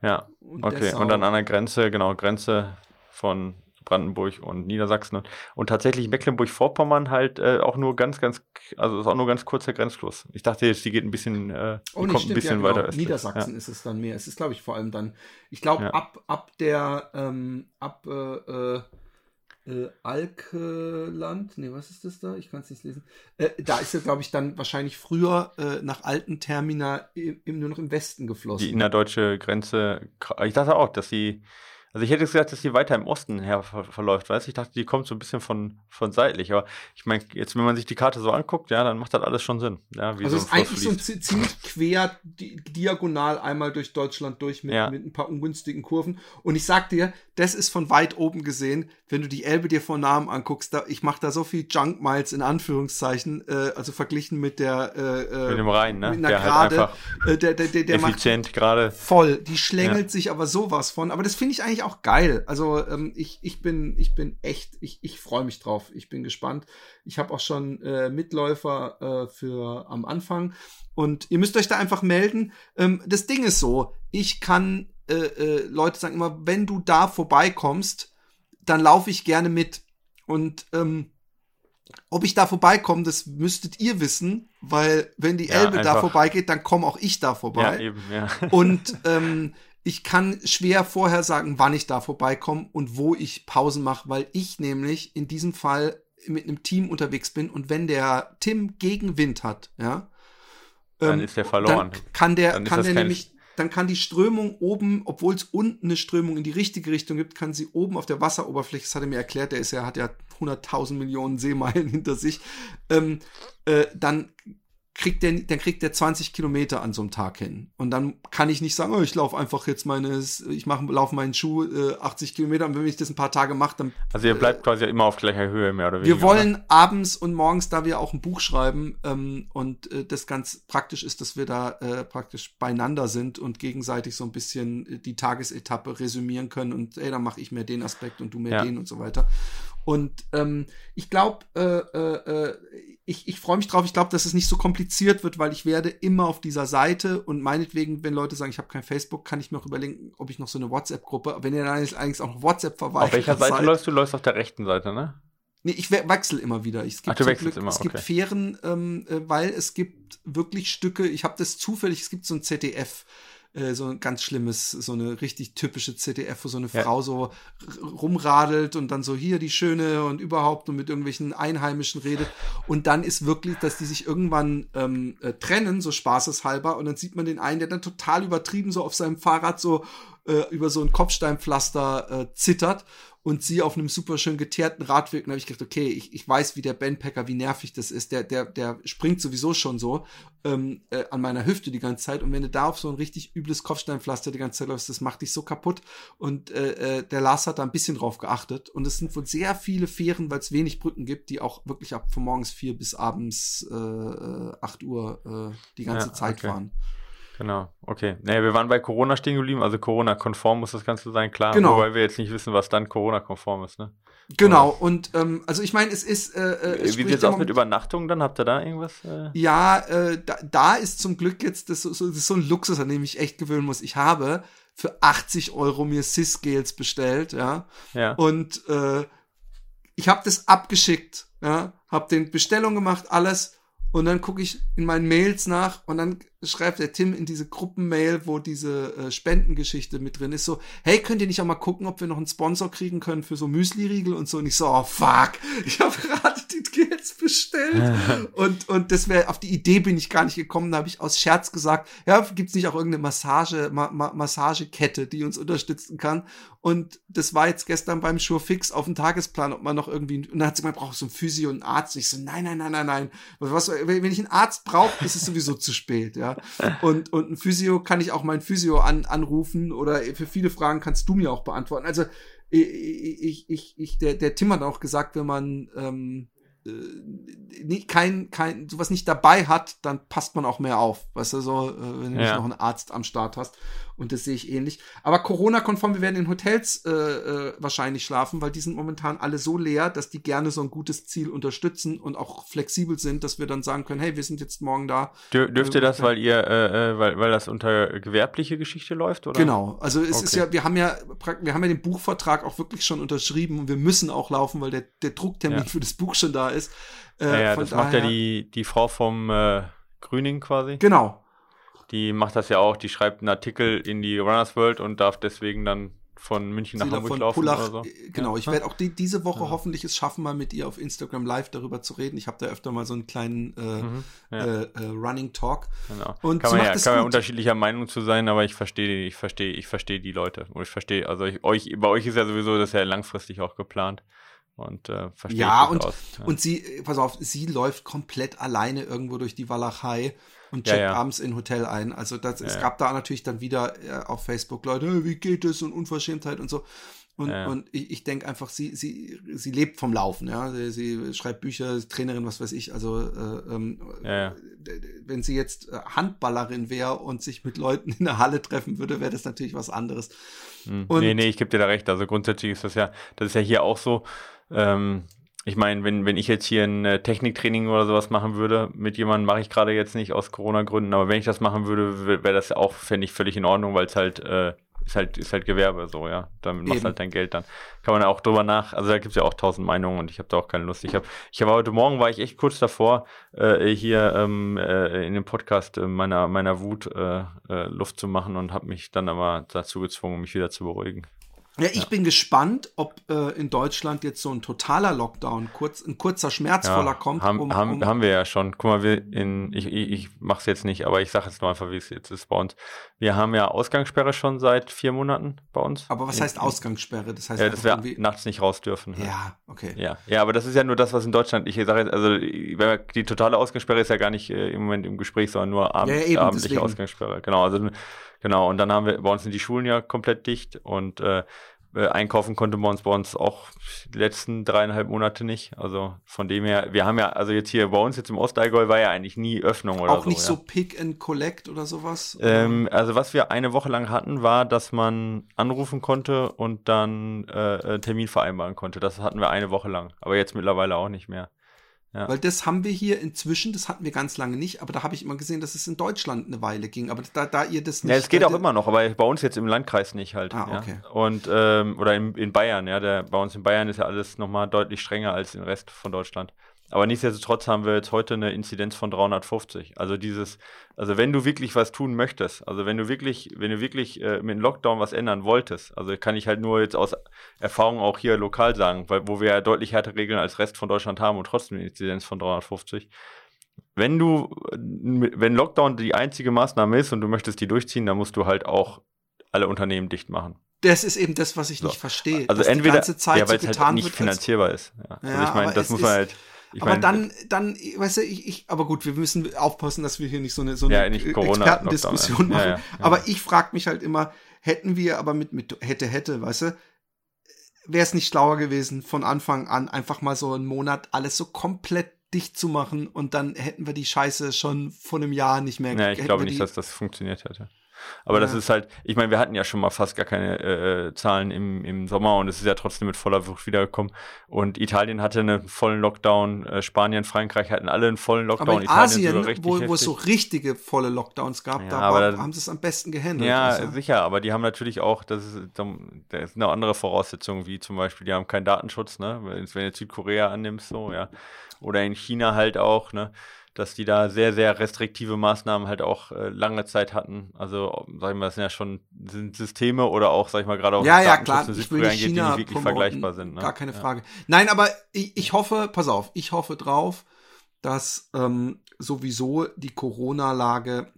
Ja, und okay. Und dann an der Grenze, genau, Grenze von Brandenburg und Niedersachsen und, und tatsächlich Mecklenburg-Vorpommern halt äh, auch nur ganz, ganz, also ist auch nur ganz kurzer Grenzfluss. Ich dachte jetzt, die geht ein bisschen, äh, oh, kommt stimmt, ein bisschen ja, genau. weiter östlich. Niedersachsen ja. ist es dann mehr. Es ist, glaube ich, vor allem dann, ich glaube, ja. ab, ab der, ähm, ab, äh, äh Alkeland, nee, was ist das da? Ich kann es nicht lesen. Äh, da ist er, glaube ich, dann wahrscheinlich früher äh, nach alten Termina im, im, nur noch im Westen geflossen. Die innerdeutsche Grenze, ich dachte auch, dass sie also ich hätte gesagt, dass die weiter im Osten her ver verläuft, weißt du? Ich dachte, die kommt so ein bisschen von, von seitlich. Aber ich meine, jetzt, wenn man sich die Karte so anguckt, ja, dann macht das alles schon Sinn. Ja, also so es ist eigentlich fließt. so ziemlich quer, di diagonal einmal durch Deutschland durch mit, ja. mit ein paar ungünstigen Kurven. Und ich sag dir, das ist von weit oben gesehen, wenn du die Elbe dir von Namen anguckst, da, ich mache da so viel Junk Miles in Anführungszeichen, äh, also verglichen mit der äh, äh mit dem Rhein, ne? Mit einer der Gerade, halt äh, der, der, der, der effizient gerade voll. Die schlängelt ja. sich aber sowas von. Aber das finde ich eigentlich auch geil. Also ähm, ich, ich bin ich bin echt ich, ich freue mich drauf. Ich bin gespannt. Ich habe auch schon äh, Mitläufer äh, für am Anfang und ihr müsst euch da einfach melden. Ähm, das Ding ist so, ich kann äh, äh, Leute sagen immer, wenn du da vorbeikommst, dann laufe ich gerne mit. Und ähm, ob ich da vorbeikomme, das müsstet ihr wissen, weil wenn die ja, Elbe einfach. da vorbeigeht, dann komme auch ich da vorbei. Ja, eben, ja. Und *laughs* ähm, ich kann schwer vorher sagen, wann ich da vorbeikomme und wo ich Pausen mache, weil ich nämlich in diesem Fall mit einem Team unterwegs bin und wenn der Tim Gegenwind hat, ja, dann ähm, ist der verloren. Dann kann der, kann der nämlich dann kann die Strömung oben, obwohl es unten eine Strömung in die richtige Richtung gibt, kann sie oben auf der Wasseroberfläche, das hat er mir erklärt, der ist ja, hat ja 100.000 Millionen Seemeilen *laughs* hinter sich, ähm, äh, dann kriegt der, dann kriegt der 20 Kilometer an so einem Tag hin. Und dann kann ich nicht sagen, oh, ich laufe einfach jetzt meine, ich mache, laufe meinen Schuh äh, 80 Kilometer und wenn ich das ein paar Tage mache, dann. Also ihr bleibt äh, quasi immer auf gleicher Höhe, mehr oder weniger. Wir wollen oder? abends und morgens, da wir auch ein Buch schreiben ähm, und äh, das ganz praktisch ist, dass wir da äh, praktisch beieinander sind und gegenseitig so ein bisschen äh, die Tagesetappe resümieren können und ey, dann mache ich mir den Aspekt und du mir ja. den und so weiter. Und ähm, ich glaube, äh, äh, äh, ich, ich freue mich drauf. Ich glaube, dass es nicht so kompliziert wird, weil ich werde immer auf dieser Seite und meinetwegen, wenn Leute sagen, ich habe kein Facebook, kann ich mir auch überlegen, ob ich noch so eine WhatsApp-Gruppe, wenn ihr dann eigentlich auch noch WhatsApp verweigert. Auf welcher Seite seid, läufst du? Läufst auf der rechten Seite, ne? Nee, ich wechsle immer wieder. Es gibt, Ach, Glück, immer, es gibt Fähren, ähm, äh, weil es gibt wirklich Stücke, ich habe das zufällig, es gibt so ein ZDF, äh, so ein ganz schlimmes, so eine richtig typische ZDF, wo so eine ja. Frau so rumradelt und dann so hier die Schöne und überhaupt und mit irgendwelchen Einheimischen redet. Und dann ist wirklich, dass die sich irgendwann ähm, äh, trennen, so spaßeshalber, und dann sieht man den einen, der dann total übertrieben so auf seinem Fahrrad so äh, über so ein Kopfsteinpflaster äh, zittert und sie auf einem super schön geteerten Radweg. Und habe ich gedacht, okay, ich, ich weiß, wie der Bandpacker, wie nervig das ist. Der, der, der springt sowieso schon so ähm, äh, an meiner Hüfte die ganze Zeit. Und wenn du da auf so ein richtig übles Kopfsteinpflaster die ganze Zeit läufst, das macht dich so kaputt. Und äh, äh, der Lars hat da ein bisschen drauf geachtet. Und es sind wohl sehr viele Fähren, weil es wenig Brücken gibt, die auch wirklich ab von morgens vier bis abends äh, äh acht Uhr äh, die ganze ja, Zeit okay. fahren. Genau, okay. Naja, wir waren bei Corona stehen geblieben, also Corona-konform muss das Ganze sein, klar. Genau. Weil wir jetzt nicht wissen, was dann Corona-konform ist, ne? Genau, und ähm, also ich meine, es ist. Äh, äh es Wie sieht es aus mit Übernachtung dann? Habt ihr da irgendwas? Äh? Ja, äh, da, da ist zum Glück jetzt das, so, das ist so ein Luxus, an dem ich echt gewöhnen muss. Ich habe für 80 Euro mir Cis-Gels bestellt, ja. Ja. Und äh, ich habe das abgeschickt, ja, habe den Bestellung gemacht, alles. Und dann gucke ich in meinen Mails nach und dann schreibt der Tim in diese Gruppenmail, wo diese äh, Spendengeschichte mit drin ist, so, hey, könnt ihr nicht auch mal gucken, ob wir noch einen Sponsor kriegen können für so Müsli-Riegel und so. Und ich so, oh fuck, ich habe *laughs* gerade die Gels bestellt. und, und das wäre, auf die Idee bin ich gar nicht gekommen. Da habe ich aus Scherz gesagt, ja, gibt's nicht auch irgendeine Massage, Ma Ma Massagekette, die uns unterstützen kann? Und das war jetzt gestern beim Fix auf dem Tagesplan, ob man noch irgendwie, und dann hat sie gesagt, braucht so ein Physio und einen Arzt. Und ich so, nein, nein, nein, nein, nein. Was, wenn ich einen Arzt brauche, ist es sowieso zu spät, ja. Und, und ein Physio kann ich auch meinen Physio an, anrufen oder für viele Fragen kannst du mir auch beantworten. Also, ich, ich, ich, der, der Tim hat auch gesagt, wenn man, ähm, äh, kein, kein, sowas nicht dabei hat, dann passt man auch mehr auf. Weißt du, so, äh, wenn du ja. nicht noch einen Arzt am Start hast. Und das sehe ich ähnlich. Aber Corona-konform, wir werden in Hotels äh, äh, wahrscheinlich schlafen, weil die sind momentan alle so leer, dass die gerne so ein gutes Ziel unterstützen und auch flexibel sind, dass wir dann sagen können, hey, wir sind jetzt morgen da. Dür dürft ihr das, weil ihr, äh, äh, weil, weil das unter gewerbliche Geschichte läuft, oder? Genau. Also es okay. ist ja, wir haben ja, wir haben ja den Buchvertrag auch wirklich schon unterschrieben und wir müssen auch laufen, weil der, der Drucktermin ja. für das Buch schon da ist. Äh, ja, ja das daher, macht ja die, die Frau vom äh, Grüning quasi. Genau. Die macht das ja auch, die schreibt einen Artikel in die Runners World und darf deswegen dann von München nach Hamburg laufen Pullach, oder so. Äh, genau, ja. ich werde auch die, diese Woche ja. hoffentlich es schaffen, mal mit ihr auf Instagram Live darüber zu reden. Ich habe da öfter mal so einen kleinen äh, mhm, ja. äh, äh, Running Talk. Genau. Und kann man ja, kann man unterschiedlicher Meinung zu sein, aber ich verstehe, ich verstehe, ich verstehe die Leute. Und ich verstehe, also ich, euch, bei euch ist ja sowieso das ja langfristig auch geplant. Und äh, verstehe ja, und, aus, ja. und sie, pass auf, sie läuft komplett alleine irgendwo durch die Walachei und checkt ja, ja. abends in Hotel ein. Also das, es gab da natürlich dann wieder äh, auf Facebook Leute, wie geht es und Unverschämtheit und so. Und, ja. und ich, ich denke einfach, sie, sie, sie lebt vom Laufen, ja. Sie, sie schreibt Bücher, Trainerin, was weiß ich. Also äh, ähm, ja, ja. wenn sie jetzt äh, Handballerin wäre und sich mit Leuten in der Halle treffen würde, wäre das natürlich was anderes. Hm. Und, nee, nee, ich gebe dir da recht. Also grundsätzlich ist das ja, das ist ja hier auch so. Ähm, ich meine, wenn, wenn ich jetzt hier ein äh, Techniktraining oder sowas machen würde, mit jemandem mache ich gerade jetzt nicht aus Corona-Gründen, aber wenn ich das machen würde, wäre das auch, fände ich, völlig in Ordnung, weil es halt äh, ist halt, ist halt Gewerbe so, ja. Damit machst du halt dein Geld dann. Kann man auch drüber nach, also da gibt es ja auch tausend Meinungen und ich habe da auch keine Lust. Ich habe, ich habe heute Morgen war ich echt kurz davor, äh, hier ähm, äh, in dem Podcast äh, meiner, meiner Wut Luft zu machen und habe mich dann aber dazu gezwungen, mich wieder zu beruhigen. Ja, ich ja. bin gespannt, ob äh, in Deutschland jetzt so ein totaler Lockdown, kurz, ein kurzer schmerzvoller ja, kommt. Haben, um, haben, um haben wir ja schon. Guck mal, wir in, ich, ich, ich mache es jetzt nicht, aber ich sage jetzt nur einfach, wie es jetzt ist bei uns. Wir haben ja Ausgangssperre schon seit vier Monaten bei uns. Aber was heißt Ausgangssperre? Das heißt, ja, dass wir nachts nicht raus dürfen. Ja, okay. Ja, ja, aber das ist ja nur das, was in Deutschland, ich sage jetzt, also die totale Ausgangssperre ist ja gar nicht äh, im Moment im Gespräch, sondern nur abend, ja, eben, abendliche deswegen. Ausgangssperre. Genau, also Genau, und dann haben wir, bei uns sind die Schulen ja komplett dicht und äh, äh, einkaufen konnte man uns bei uns auch die letzten dreieinhalb Monate nicht. Also von dem her, wir haben ja, also jetzt hier bei uns jetzt im Ostallgäu war ja eigentlich nie Öffnung oder auch so. Auch nicht ja. so Pick and Collect oder sowas? Ähm, also was wir eine Woche lang hatten, war, dass man anrufen konnte und dann äh, Termin vereinbaren konnte. Das hatten wir eine Woche lang, aber jetzt mittlerweile auch nicht mehr. Ja. Weil das haben wir hier inzwischen, das hatten wir ganz lange nicht, aber da habe ich immer gesehen, dass es in Deutschland eine Weile ging. Aber da, da ihr das nicht. Ja, es geht auch immer noch, aber bei uns jetzt im Landkreis nicht halt. Ah, okay. Ja. Und, ähm, oder in, in Bayern, ja, der, bei uns in Bayern ist ja alles nochmal deutlich strenger als im Rest von Deutschland. Aber nichtsdestotrotz haben wir jetzt heute eine Inzidenz von 350. Also dieses, also wenn du wirklich was tun möchtest, also wenn du wirklich, wenn du wirklich äh, mit dem Lockdown was ändern wolltest, also kann ich halt nur jetzt aus Erfahrung auch hier lokal sagen, weil wo wir ja deutlich härtere Regeln als Rest von Deutschland haben und trotzdem eine Inzidenz von 350. Wenn du, wenn Lockdown die einzige Maßnahme ist und du möchtest die durchziehen, dann musst du halt auch alle Unternehmen dicht machen. Das ist eben das, was ich so. nicht verstehe. Also entweder, ja, weil es halt nicht finanzierbar ist. Ja. Also ja, ich meine, das muss man halt ich aber mein, dann, dann, weißt du, ich, ich, aber gut, wir müssen aufpassen, dass wir hier nicht so eine, so eine ja, Expertendiskussion machen. Ja, ja, aber ich frage mich halt immer, hätten wir aber mit, mit hätte, hätte, weißt du, wäre es nicht schlauer gewesen, von Anfang an einfach mal so einen Monat alles so komplett dicht zu machen und dann hätten wir die Scheiße schon vor einem Jahr nicht mehr. Ja, ich glaube nicht, dass das funktioniert hätte. Aber ja. das ist halt, ich meine, wir hatten ja schon mal fast gar keine äh, Zahlen im, im Sommer und es ist ja trotzdem mit voller Wucht wiedergekommen. Und Italien hatte einen vollen Lockdown, äh, Spanien, Frankreich hatten alle einen vollen Lockdown. Aber in Italien Asien, wo, wo es so richtige volle Lockdowns gab, ja, da war, das, haben sie es am besten gehandelt. Ja, also. sicher, aber die haben natürlich auch, das ist, das ist eine andere Voraussetzung, wie zum Beispiel, die haben keinen Datenschutz, ne? Wenn du jetzt Südkorea annimmst, so, ja. Oder in China halt auch, ne? Dass die da sehr, sehr restriktive Maßnahmen halt auch äh, lange Zeit hatten. Also, sag ich mal, das sind ja schon sind Systeme oder auch, sag ich mal, gerade auch ja, ja, klar. Ich will nicht China die wirklich vergleichbar sind. Ne? Gar keine ja. Frage. Nein, aber ich, ich hoffe, pass auf, ich hoffe drauf, dass ähm, sowieso die Corona-Lage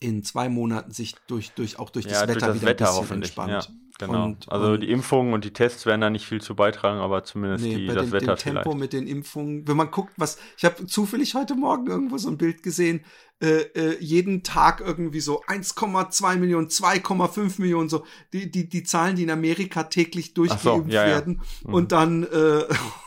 in zwei Monaten sich durch, durch auch durch ja, das Wetter durch das wieder Wetter ein bisschen entspannt. Ja. Genau. Und, also und die Impfungen und die Tests werden da nicht viel zu beitragen, aber zumindest nee, die, das dem, Wetter dem Tempo vielleicht. mit den Impfungen. Wenn man guckt, was ich habe zufällig heute Morgen irgendwo so ein Bild gesehen, äh, äh, jeden Tag irgendwie so 1,2 Millionen, 2,5 Millionen, so die, die, die Zahlen, die in Amerika täglich durchgeimpft so, ja, werden. Ja. Mhm. Und dann äh,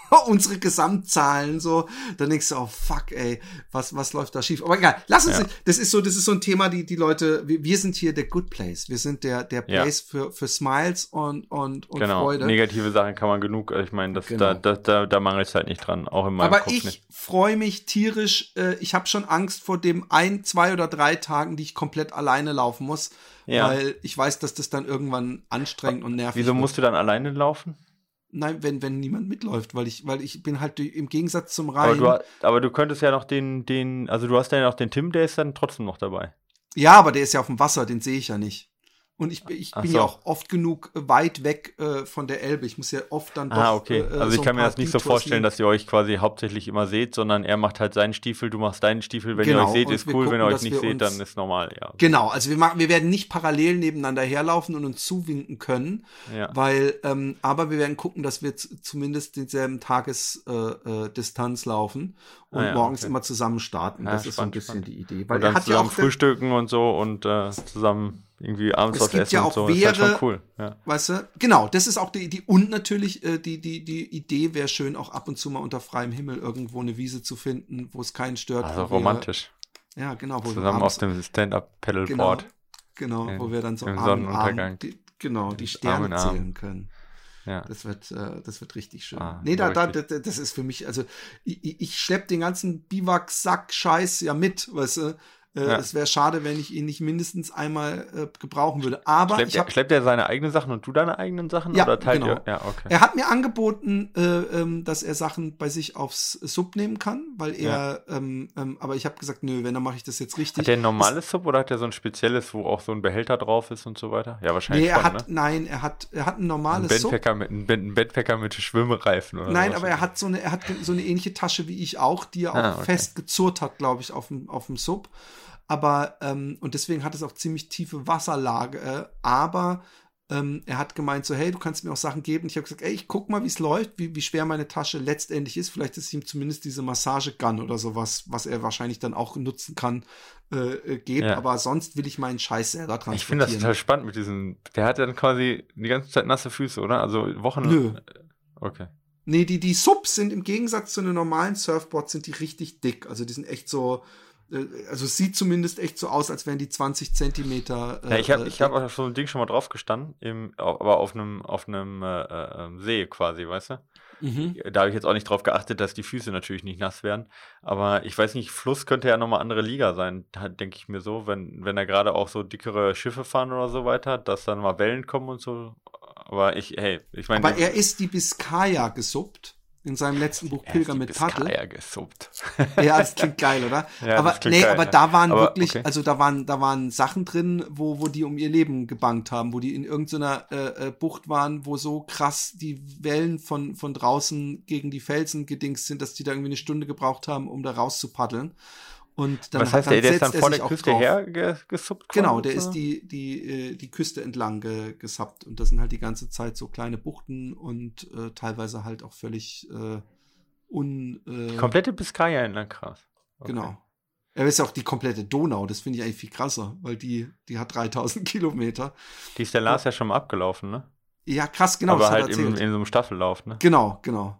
*laughs* unsere Gesamtzahlen so, dann denkst du, oh fuck, ey, was, was läuft da schief? Aber egal, lass uns, ja. das ist so, das ist so ein Thema, die, die Leute, wir, wir sind hier der Good Place. Wir sind der, der Place für, für Smiles und, und, und genau. Freude. Negative Sachen kann man genug, ich meine, das, genau. da, da, da, da mangelt es halt nicht dran, auch in meinem Aber Kopf ich freue mich tierisch, äh, ich habe schon Angst vor dem ein, zwei oder drei Tagen, die ich komplett alleine laufen muss. Ja. Weil ich weiß, dass das dann irgendwann anstrengend und nervig Wieso wird. musst du dann alleine laufen? Nein, wenn, wenn niemand mitläuft, weil ich, weil ich bin halt im Gegensatz zum Rhein. Aber du, aber du könntest ja noch den, den, also du hast ja noch den Tim, der ist dann trotzdem noch dabei. Ja, aber der ist ja auf dem Wasser, den sehe ich ja nicht. Und ich, ich bin so. ja auch oft genug weit weg äh, von der Elbe. Ich muss ja oft dann ah, doch. Ah, okay. Äh, also ich so kann mir das nicht so vorstellen, dass ihr euch quasi hauptsächlich immer seht, sondern er macht halt seinen Stiefel, du machst deinen Stiefel. Wenn genau. ihr euch seht, ist cool. Gucken, wenn ihr euch nicht seht, dann ist normal, ja. Genau, also wir machen, wir werden nicht parallel nebeneinander herlaufen und uns zuwinken können. Ja. Weil, ähm, aber wir werden gucken, dass wir zumindest denselben Tagesdistanz äh, äh, laufen und ah, ja, morgens okay. immer zusammen starten. das ja, ist spannend, so ein bisschen spannend. die Idee. Weil und dann er hat ja auch frühstücken und so und äh, zusammen irgendwie abends was essen ja auch so. Wäre, das ist halt schon cool. Ja. Weißt du, genau, das ist auch die Idee. Und natürlich, äh, die, die, die Idee wäre schön, auch ab und zu mal unter freiem Himmel irgendwo eine Wiese zu finden, wo es keinen stört. Also romantisch. Wir, ja, genau. Wo Zusammen auf dem Stand-Up-Pedalboard. Genau, genau wo wir dann so im Sonnenuntergang. die, genau, die Sterne zählen können. Ja. Das wird, äh, das wird richtig schön. Ah, nee, da, da, das ist für mich, also ich, ich schlepp den ganzen Biwak-Sack-Scheiß ja mit, weißt du. Äh, ja. Es wäre schade, wenn ich ihn nicht mindestens einmal äh, gebrauchen würde. Aber schleppt, ich hab, er, schleppt er seine eigenen Sachen und du deine eigenen Sachen? Ja, oder teilt genau. Ihr? Ja, okay. Er hat mir angeboten, äh, ähm, dass er Sachen bei sich aufs Sub nehmen kann, weil er, ja. ähm, ähm, aber ich habe gesagt, nö, wenn, dann mache ich das jetzt richtig. Hat der ein normales das, Sub oder hat er so ein spezielles, wo auch so ein Behälter drauf ist und so weiter? Ja, wahrscheinlich. Nee, er schon, hat, ne? nein, er hat, er hat ein normales ein Sub. Mit, ein, ein Bettpacker mit Schwimmreifen oder Nein, aber er hat so eine, er hat so eine ähnliche Tasche wie ich auch, die er ah, auch okay. fest gezurrt hat, glaube ich, auf dem, auf dem Sub. Aber, ähm, und deswegen hat es auch ziemlich tiefe Wasserlage. Äh, aber ähm, er hat gemeint, so, hey, du kannst mir auch Sachen geben. Ich habe gesagt, ey, ich guck mal, wie es läuft, wie, wie schwer meine Tasche letztendlich ist. Vielleicht ist ihm zumindest diese Massagegun oder sowas, was er wahrscheinlich dann auch nutzen kann, äh, äh geben. Ja. Aber sonst will ich meinen Scheiß selber transportieren. Ich finde das total spannend mit diesem. Der hat dann quasi die ganze Zeit nasse Füße, oder? Also Wochen. Nö. Okay. Nee, die, die Subs sind im Gegensatz zu einem normalen Surfboard sind die richtig dick. Also die sind echt so, äh, also es sieht zumindest echt so aus, als wären die 20 Zentimeter. Äh, ja, ich habe äh, ich hab auf so ein Ding schon mal drauf gestanden, im, aber auf einem auf einem äh, ähm, See quasi, weißt du? Mhm. Da habe ich jetzt auch nicht drauf geachtet, dass die Füße natürlich nicht nass werden. Aber ich weiß nicht, Fluss könnte ja nochmal andere Liga sein, denke ich mir so, wenn, wenn da gerade auch so dickere Schiffe fahren oder so weiter, dass dann mal Wellen kommen und so. Aber ich, hey, ich meine. Aber er ist die Biscaya gesuppt in seinem letzten Buch Pilger mit Paddel. gesuppt. *laughs* ja, das klingt geil, oder? *laughs* Ja, aber nee, geil, aber ja. da waren aber, wirklich, okay. also da waren, da waren Sachen drin, wo, wo die um ihr Leben gebankt haben, wo die in irgendeiner äh, äh, Bucht waren, wo so krass die Wellen von, von draußen gegen die Felsen gedingst sind, dass die da irgendwie eine Stunde gebraucht haben, um da raus zu paddeln. Und dann Was heißt der, der ist dann vor der Küste her gesuppt? Genau, der ist die, die, äh, die Küste entlang ge, gesuppt. Und das sind halt die ganze Zeit so kleine Buchten und äh, teilweise halt auch völlig äh, un. Äh, die komplette Biscaya entlang, krass. Okay. Genau. Er ist ja auch die komplette Donau, das finde ich eigentlich viel krasser, weil die, die hat 3000 *laughs* Kilometer. Die ist der Lars ja, ja schon mal abgelaufen, ne? Ja, krass, genau. Aber halt in, in so einem Staffellauf, ne? Genau, genau.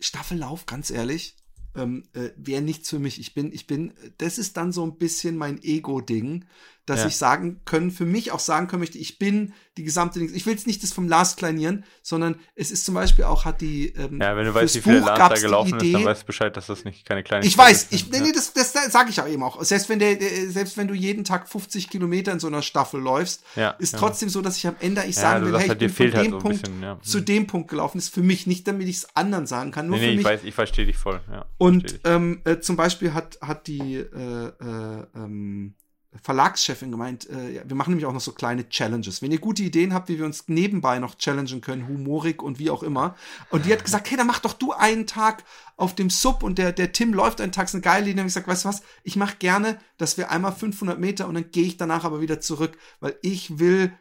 Staffellauf, ganz ehrlich, ähm, äh, wäre nichts für mich. Ich bin, ich bin, das ist dann so ein bisschen mein Ego-Ding, dass ja. ich sagen können, für mich auch sagen können möchte, ich bin die gesamte Dings. Ich will jetzt nicht das vom Lars kleinieren, sondern es ist zum Beispiel auch, hat die. Ähm, ja, wenn du weißt, wie viele Lars da gelaufen Idee, ist, dann weißt du Bescheid, dass das nicht keine kleine Ich weiß, ich, nee, nee, das, das, das sage ich auch eben auch. Selbst wenn der, der, selbst wenn du jeden Tag 50 Kilometer in so einer Staffel läufst, ja, ist ja. trotzdem so, dass ich am Ende ich sagen will, hey, halt, ich bin von halt dem so Punkt bisschen, zu mhm. dem Punkt gelaufen. ist für mich nicht, damit ich es anderen sagen kann. Nur nee, nee, für mich. ich weiß, ich verstehe dich voll. Und ähm, äh, zum Beispiel hat, hat die äh, äh, ähm, Verlagschefin gemeint, äh, wir machen nämlich auch noch so kleine Challenges. Wenn ihr gute Ideen habt, wie wir uns nebenbei noch challengen können, humorig und wie auch immer. Und die hat gesagt, hey, dann mach doch du einen Tag auf dem Sub und der, der Tim läuft einen Tag, ist eine geile Idee. Und ich gesagt, weißt du was, ich mache gerne, dass wir einmal 500 Meter und dann gehe ich danach aber wieder zurück, weil ich will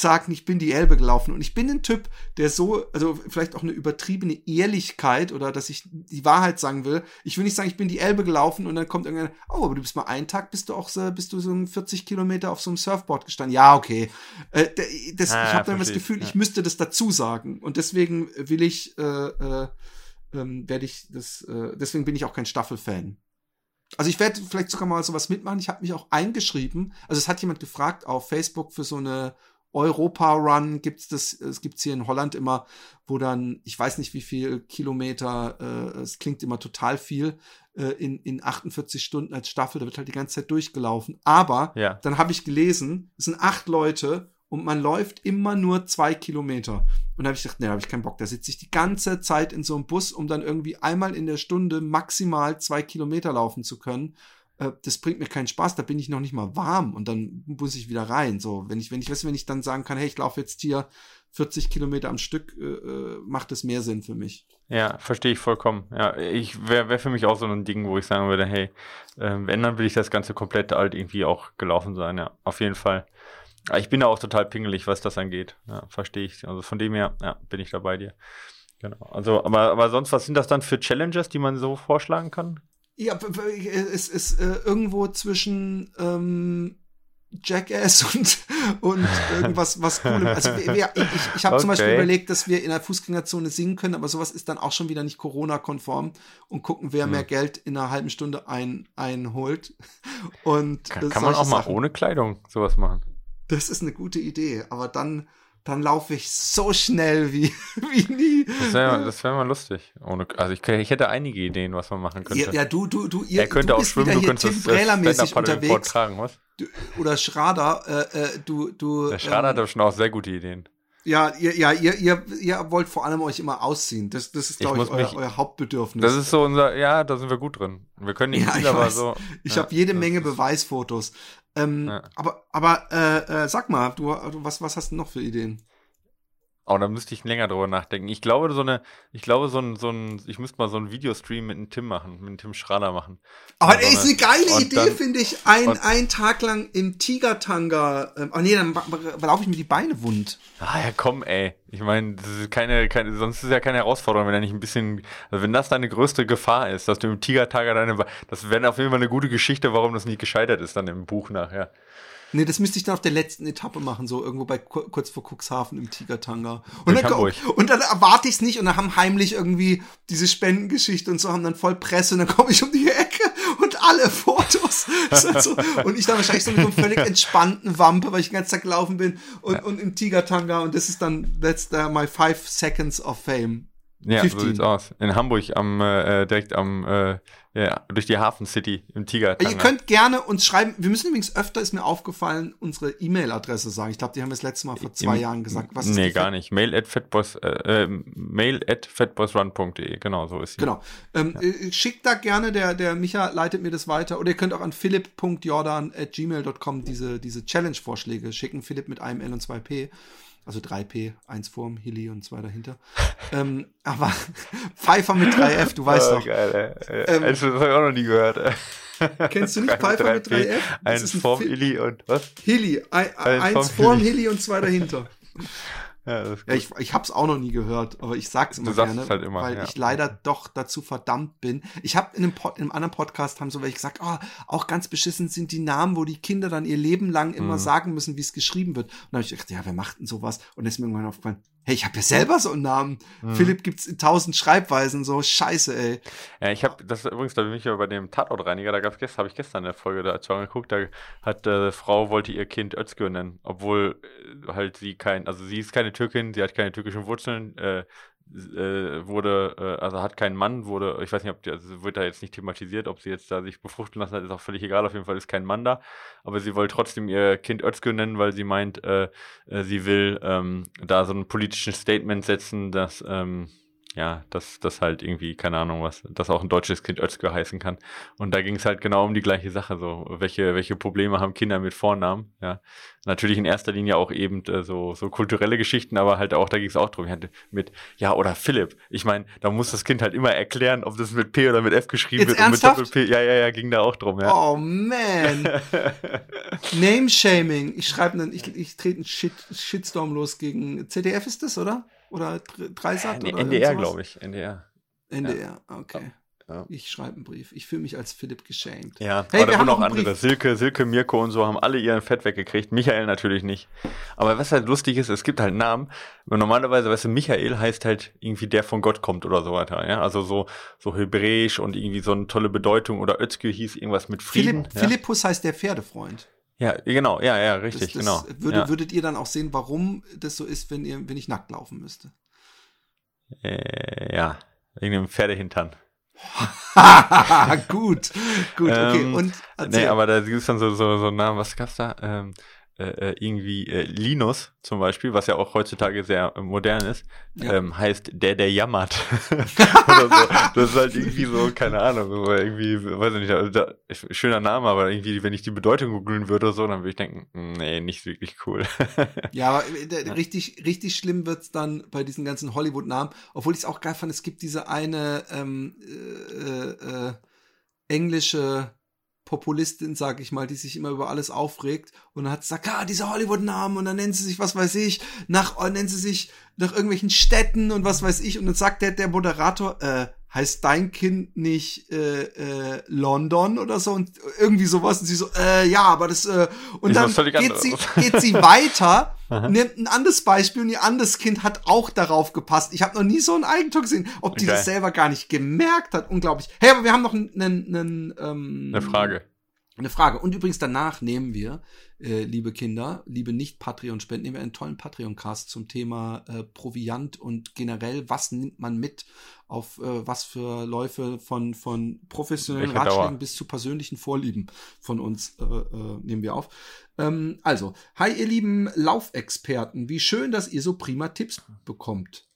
sagen, ich bin die Elbe gelaufen. Und ich bin ein Typ, der so, also vielleicht auch eine übertriebene Ehrlichkeit oder dass ich die Wahrheit sagen will. Ich will nicht sagen, ich bin die Elbe gelaufen und dann kommt irgendeiner, oh, aber du bist mal einen Tag, bist du auch so, bist du so 40 Kilometer auf so einem Surfboard gestanden. Ja, okay. Äh, das, ah, ich habe dann das Gefühl, ja. ich müsste das dazu sagen. Und deswegen will ich, äh, äh, ähm, werde ich das, äh, deswegen bin ich auch kein Staffelfan. Also ich werde vielleicht sogar mal sowas mitmachen. Ich habe mich auch eingeschrieben. Also es hat jemand gefragt auf Facebook für so eine Europa-Run gibt's das, es gibt's hier in Holland immer, wo dann, ich weiß nicht wie viel Kilometer, äh, es klingt immer total viel, äh, in, in 48 Stunden als Staffel, da wird halt die ganze Zeit durchgelaufen. Aber ja. dann habe ich gelesen, es sind acht Leute und man läuft immer nur zwei Kilometer. Und da habe ich gedacht, nee, da habe ich keinen Bock. Da sitze ich die ganze Zeit in so einem Bus, um dann irgendwie einmal in der Stunde maximal zwei Kilometer laufen zu können. Äh, das bringt mir keinen Spaß, da bin ich noch nicht mal warm und dann muss ich wieder rein. So, wenn ich, wenn ich, weißt, wenn ich dann sagen kann, hey, ich laufe jetzt hier 40 Kilometer am Stück, äh, äh, macht es mehr Sinn für mich. Ja, verstehe ich vollkommen. Ja, ich wäre wär für mich auch so ein Ding, wo ich sagen würde, hey, äh, wenn, dann will ich das Ganze komplett alt irgendwie auch gelaufen sein, ja, auf jeden Fall. Ich bin da auch total pingelig, was das angeht. Ja, verstehe ich. Also von dem her, ja, bin ich da bei dir. Genau. Also, aber, aber sonst, was sind das dann für Challenges, die man so vorschlagen kann? Ja, es ist äh, irgendwo zwischen ähm, Jackass *laughs* und, und irgendwas was cool. Also wir, ich, ich habe okay. zum Beispiel überlegt, dass wir in der Fußgängerzone singen können, aber sowas ist dann auch schon wieder nicht Corona-konform und gucken, wer hm. mehr Geld in einer halben Stunde ein, einholt. Und kann, kann man auch mal Sachen. ohne Kleidung sowas machen? Das ist eine gute Idee, aber dann dann laufe ich so schnell wie, *laughs* wie nie. Das wäre wär mal lustig. Ohne, also ich, ich, hätte einige Ideen, was man machen könnte. Ja, ja du, du, du, ihr, er könnte du auch schwimmen, du könntest Tim unterwegs. Tragen, was? Du, oder Schrader, äh, äh, du, du. Der Schrader ähm, hat aber schon auch sehr gute Ideen. Ja, ihr, ja, ihr, ihr, ihr wollt vor allem euch immer ausziehen. Das, das ist, glaube ich, ich euer, mich, euer, Hauptbedürfnis. Das ist so unser, ja, da sind wir gut drin. Wir können nicht ja, viel, aber so. Ich ja, habe jede Menge Beweisfotos. Ähm, ja. Aber, aber äh, äh, sag mal, du, was, was hast du noch für Ideen? Oh, da müsste ich länger drüber nachdenken. Ich glaube, so eine, ich glaube, so ein, so ein, ich müsste mal so ein Videostream mit einem Tim machen, mit einem Tim Schrader machen. Aber das ist eine geile Idee, finde ich. Ein, ein Tag lang im Tigertanga. Ähm, oh nee, dann laufe ich mir die Beine wund. Ah ja, komm, ey. Ich meine, das ist keine, keine, sonst ist es ja keine Herausforderung, wenn er nicht ein bisschen, also wenn das deine größte Gefahr ist, dass du im Tigertanga deine, das wäre auf jeden Fall eine gute Geschichte, warum das nicht gescheitert ist dann im Buch nachher. Nee, das müsste ich dann auf der letzten Etappe machen, so irgendwo bei kurz vor Cuxhaven im Tigertanga. Und dann, und dann erwarte ich es nicht und dann haben heimlich irgendwie diese Spendengeschichte und so haben dann voll Presse und dann komme ich um die Ecke und alle Fotos. *laughs* so, und ich dann wahrscheinlich so mit so einem völlig entspannten Wampe, weil ich den ganzen Tag gelaufen bin und, ja. und im Tigertanga und das ist dann, that's the, my five seconds of fame. Ja, 15. so sieht's aus. In Hamburg am äh, direkt am äh, ja, durch die Hafen City im Tiger. Ihr könnt gerne uns schreiben. Wir müssen übrigens öfter, ist mir aufgefallen, unsere E-Mail-Adresse sagen. Ich glaube, die haben wir das letzte Mal vor zwei Im, Jahren gesagt. Was nee, gar nicht. Mail at fatboss, äh, äh, mail at fatbossrun.de. Genau, so ist sie. Genau. Ähm, ja. Äh, schickt da gerne, der, der Micha leitet mir das weiter. Oder ihr könnt auch an philipp.jordan at gmail.com diese, diese Challenge-Vorschläge schicken. Philipp mit einem L und zwei P also 3P, eins vorm Hilly und zwei dahinter. *laughs* ähm, aber *laughs* Pfeiffer mit 3F, du weißt oh, doch. Geil, ey. Ähm, das habe ich auch noch nie gehört. Kennst du nicht *laughs* Pfeiffer mit 3F? eins vorm Hilly und was? Hilly, ein, eins vorm Hilly und zwei dahinter. Ja, ja, ich, ich habe es auch noch nie gehört, aber ich sag's immer gerne, halt immer, weil ja. ich leider doch dazu verdammt bin. Ich habe in, einem Pod, in einem anderen Podcast haben so welche gesagt, oh, auch ganz beschissen sind die Namen, wo die Kinder dann ihr Leben lang immer mhm. sagen müssen, wie es geschrieben wird. Und dann habe ich gedacht, ja, wer macht denn sowas? Und dann ist mir irgendwann aufgefallen, hey, ich habe ja selber so einen Namen. Mhm. Philipp gibt's in tausend Schreibweisen, so scheiße, ey. Ja, ich habe das übrigens, da bin ich ja bei dem Tatortreiniger, da gab's gestern, habe ich gestern eine Folge dazu angeguckt, da hat äh, Frau wollte ihr Kind Özgür nennen, obwohl äh, halt sie kein, also sie ist keine Türkin, sie hat keine türkischen Wurzeln, äh, äh, wurde, äh, also hat keinen Mann, wurde, ich weiß nicht, ob die, also wird da jetzt nicht thematisiert, ob sie jetzt da sich befruchten lassen hat, ist auch völlig egal, auf jeden Fall ist kein Mann da, aber sie wollte trotzdem ihr Kind Özgür nennen, weil sie meint, äh, äh, sie will ähm, da so ein politisches Statement setzen, dass ähm, ja, dass das halt irgendwie, keine Ahnung was, dass auch ein deutsches Kind Özgür heißen kann. Und da ging es halt genau um die gleiche Sache, so, welche, welche Probleme haben Kinder mit Vornamen, ja. Natürlich in erster Linie auch eben äh, so, so kulturelle Geschichten, aber halt auch, da ging es auch drum, mit, ja, oder Philipp. Ich meine, da muss das Kind halt immer erklären, ob das mit P oder mit F geschrieben Jetzt wird ernsthaft? und mit Doppel-P. Ja, ja, ja, ging da auch drum, ja. Oh man. *laughs* Name-Shaming. Ich schreibe einen, ich, ich trete einen Shit, Shitstorm los gegen ZDF ist das, oder? Oder Dreisat? Nee, oder NDR, glaube ich. NDR. NDR, ja. okay. Ja. Ich schreibe einen Brief. Ich fühle mich als Philipp geschämt. Ja, hey, aber da wurden auch andere. Brief. Silke, Silke, Mirko und so haben alle ihren Fett weggekriegt. Michael natürlich nicht. Aber was halt lustig ist, es gibt halt Namen. Normalerweise, weißt du, Michael heißt halt irgendwie der von Gott kommt oder so weiter. Ja, also so, so hebräisch und irgendwie so eine tolle Bedeutung. Oder Özgür hieß irgendwas mit Frieden. Philipp, ja. Philippus heißt der Pferdefreund. Ja, genau, ja, ja, richtig, das, das genau. Würde, ja. Würdet ihr dann auch sehen, warum das so ist, wenn ihr, wenn ich nackt laufen müsste? Äh, ja, wegen dem Pferdehintern. *laughs* gut, gut, okay. Ähm, und nee, aber da gibt es dann so, so, so Namen, was gab's da? Ähm, äh, äh, irgendwie äh, Linus zum Beispiel, was ja auch heutzutage sehr äh, modern ist, ja. ähm, heißt der, der jammert. *laughs* Oder so. Das ist halt irgendwie so, keine Ahnung, so irgendwie, weiß ich nicht, also da, schöner Name, aber irgendwie, wenn ich die Bedeutung googeln würde oder so, dann würde ich denken, hm, nee, nicht wirklich cool. *laughs* ja, aber äh, richtig, richtig schlimm wird's dann bei diesen ganzen Hollywood-Namen, obwohl ich es auch geil fand, es gibt diese eine ähm, äh, englische Populistin, sag ich mal, die sich immer über alles aufregt und dann hat gesagt, ah, diese Hollywood-Namen und dann nennen sie sich, was weiß ich, nach, äh, nennen sie sich nach irgendwelchen Städten und was weiß ich. Und dann sagt der, der Moderator, äh, heißt dein Kind nicht äh, äh, London oder so und irgendwie sowas und sie so, äh, ja, aber das äh, und dann geht sie, *laughs* geht sie weiter, nimmt ein anderes Beispiel und ihr anderes Kind hat auch darauf gepasst. Ich habe noch nie so ein Eigentor gesehen, ob die okay. das selber gar nicht gemerkt hat. Unglaublich. Hey, aber wir haben noch einen, einen, ähm, eine Frage. Eine Frage. Und übrigens danach nehmen wir, äh, liebe Kinder, liebe Nicht-Patreon-Spenden, nehmen wir einen tollen Patreon-Cast zum Thema äh, Proviant und generell, was nimmt man mit auf äh, was für Läufe von, von professionellen Welche Ratschlägen Dauer? bis zu persönlichen Vorlieben von uns äh, äh, nehmen wir auf. Ähm, also, hi ihr lieben Laufexperten, wie schön, dass ihr so prima Tipps bekommt.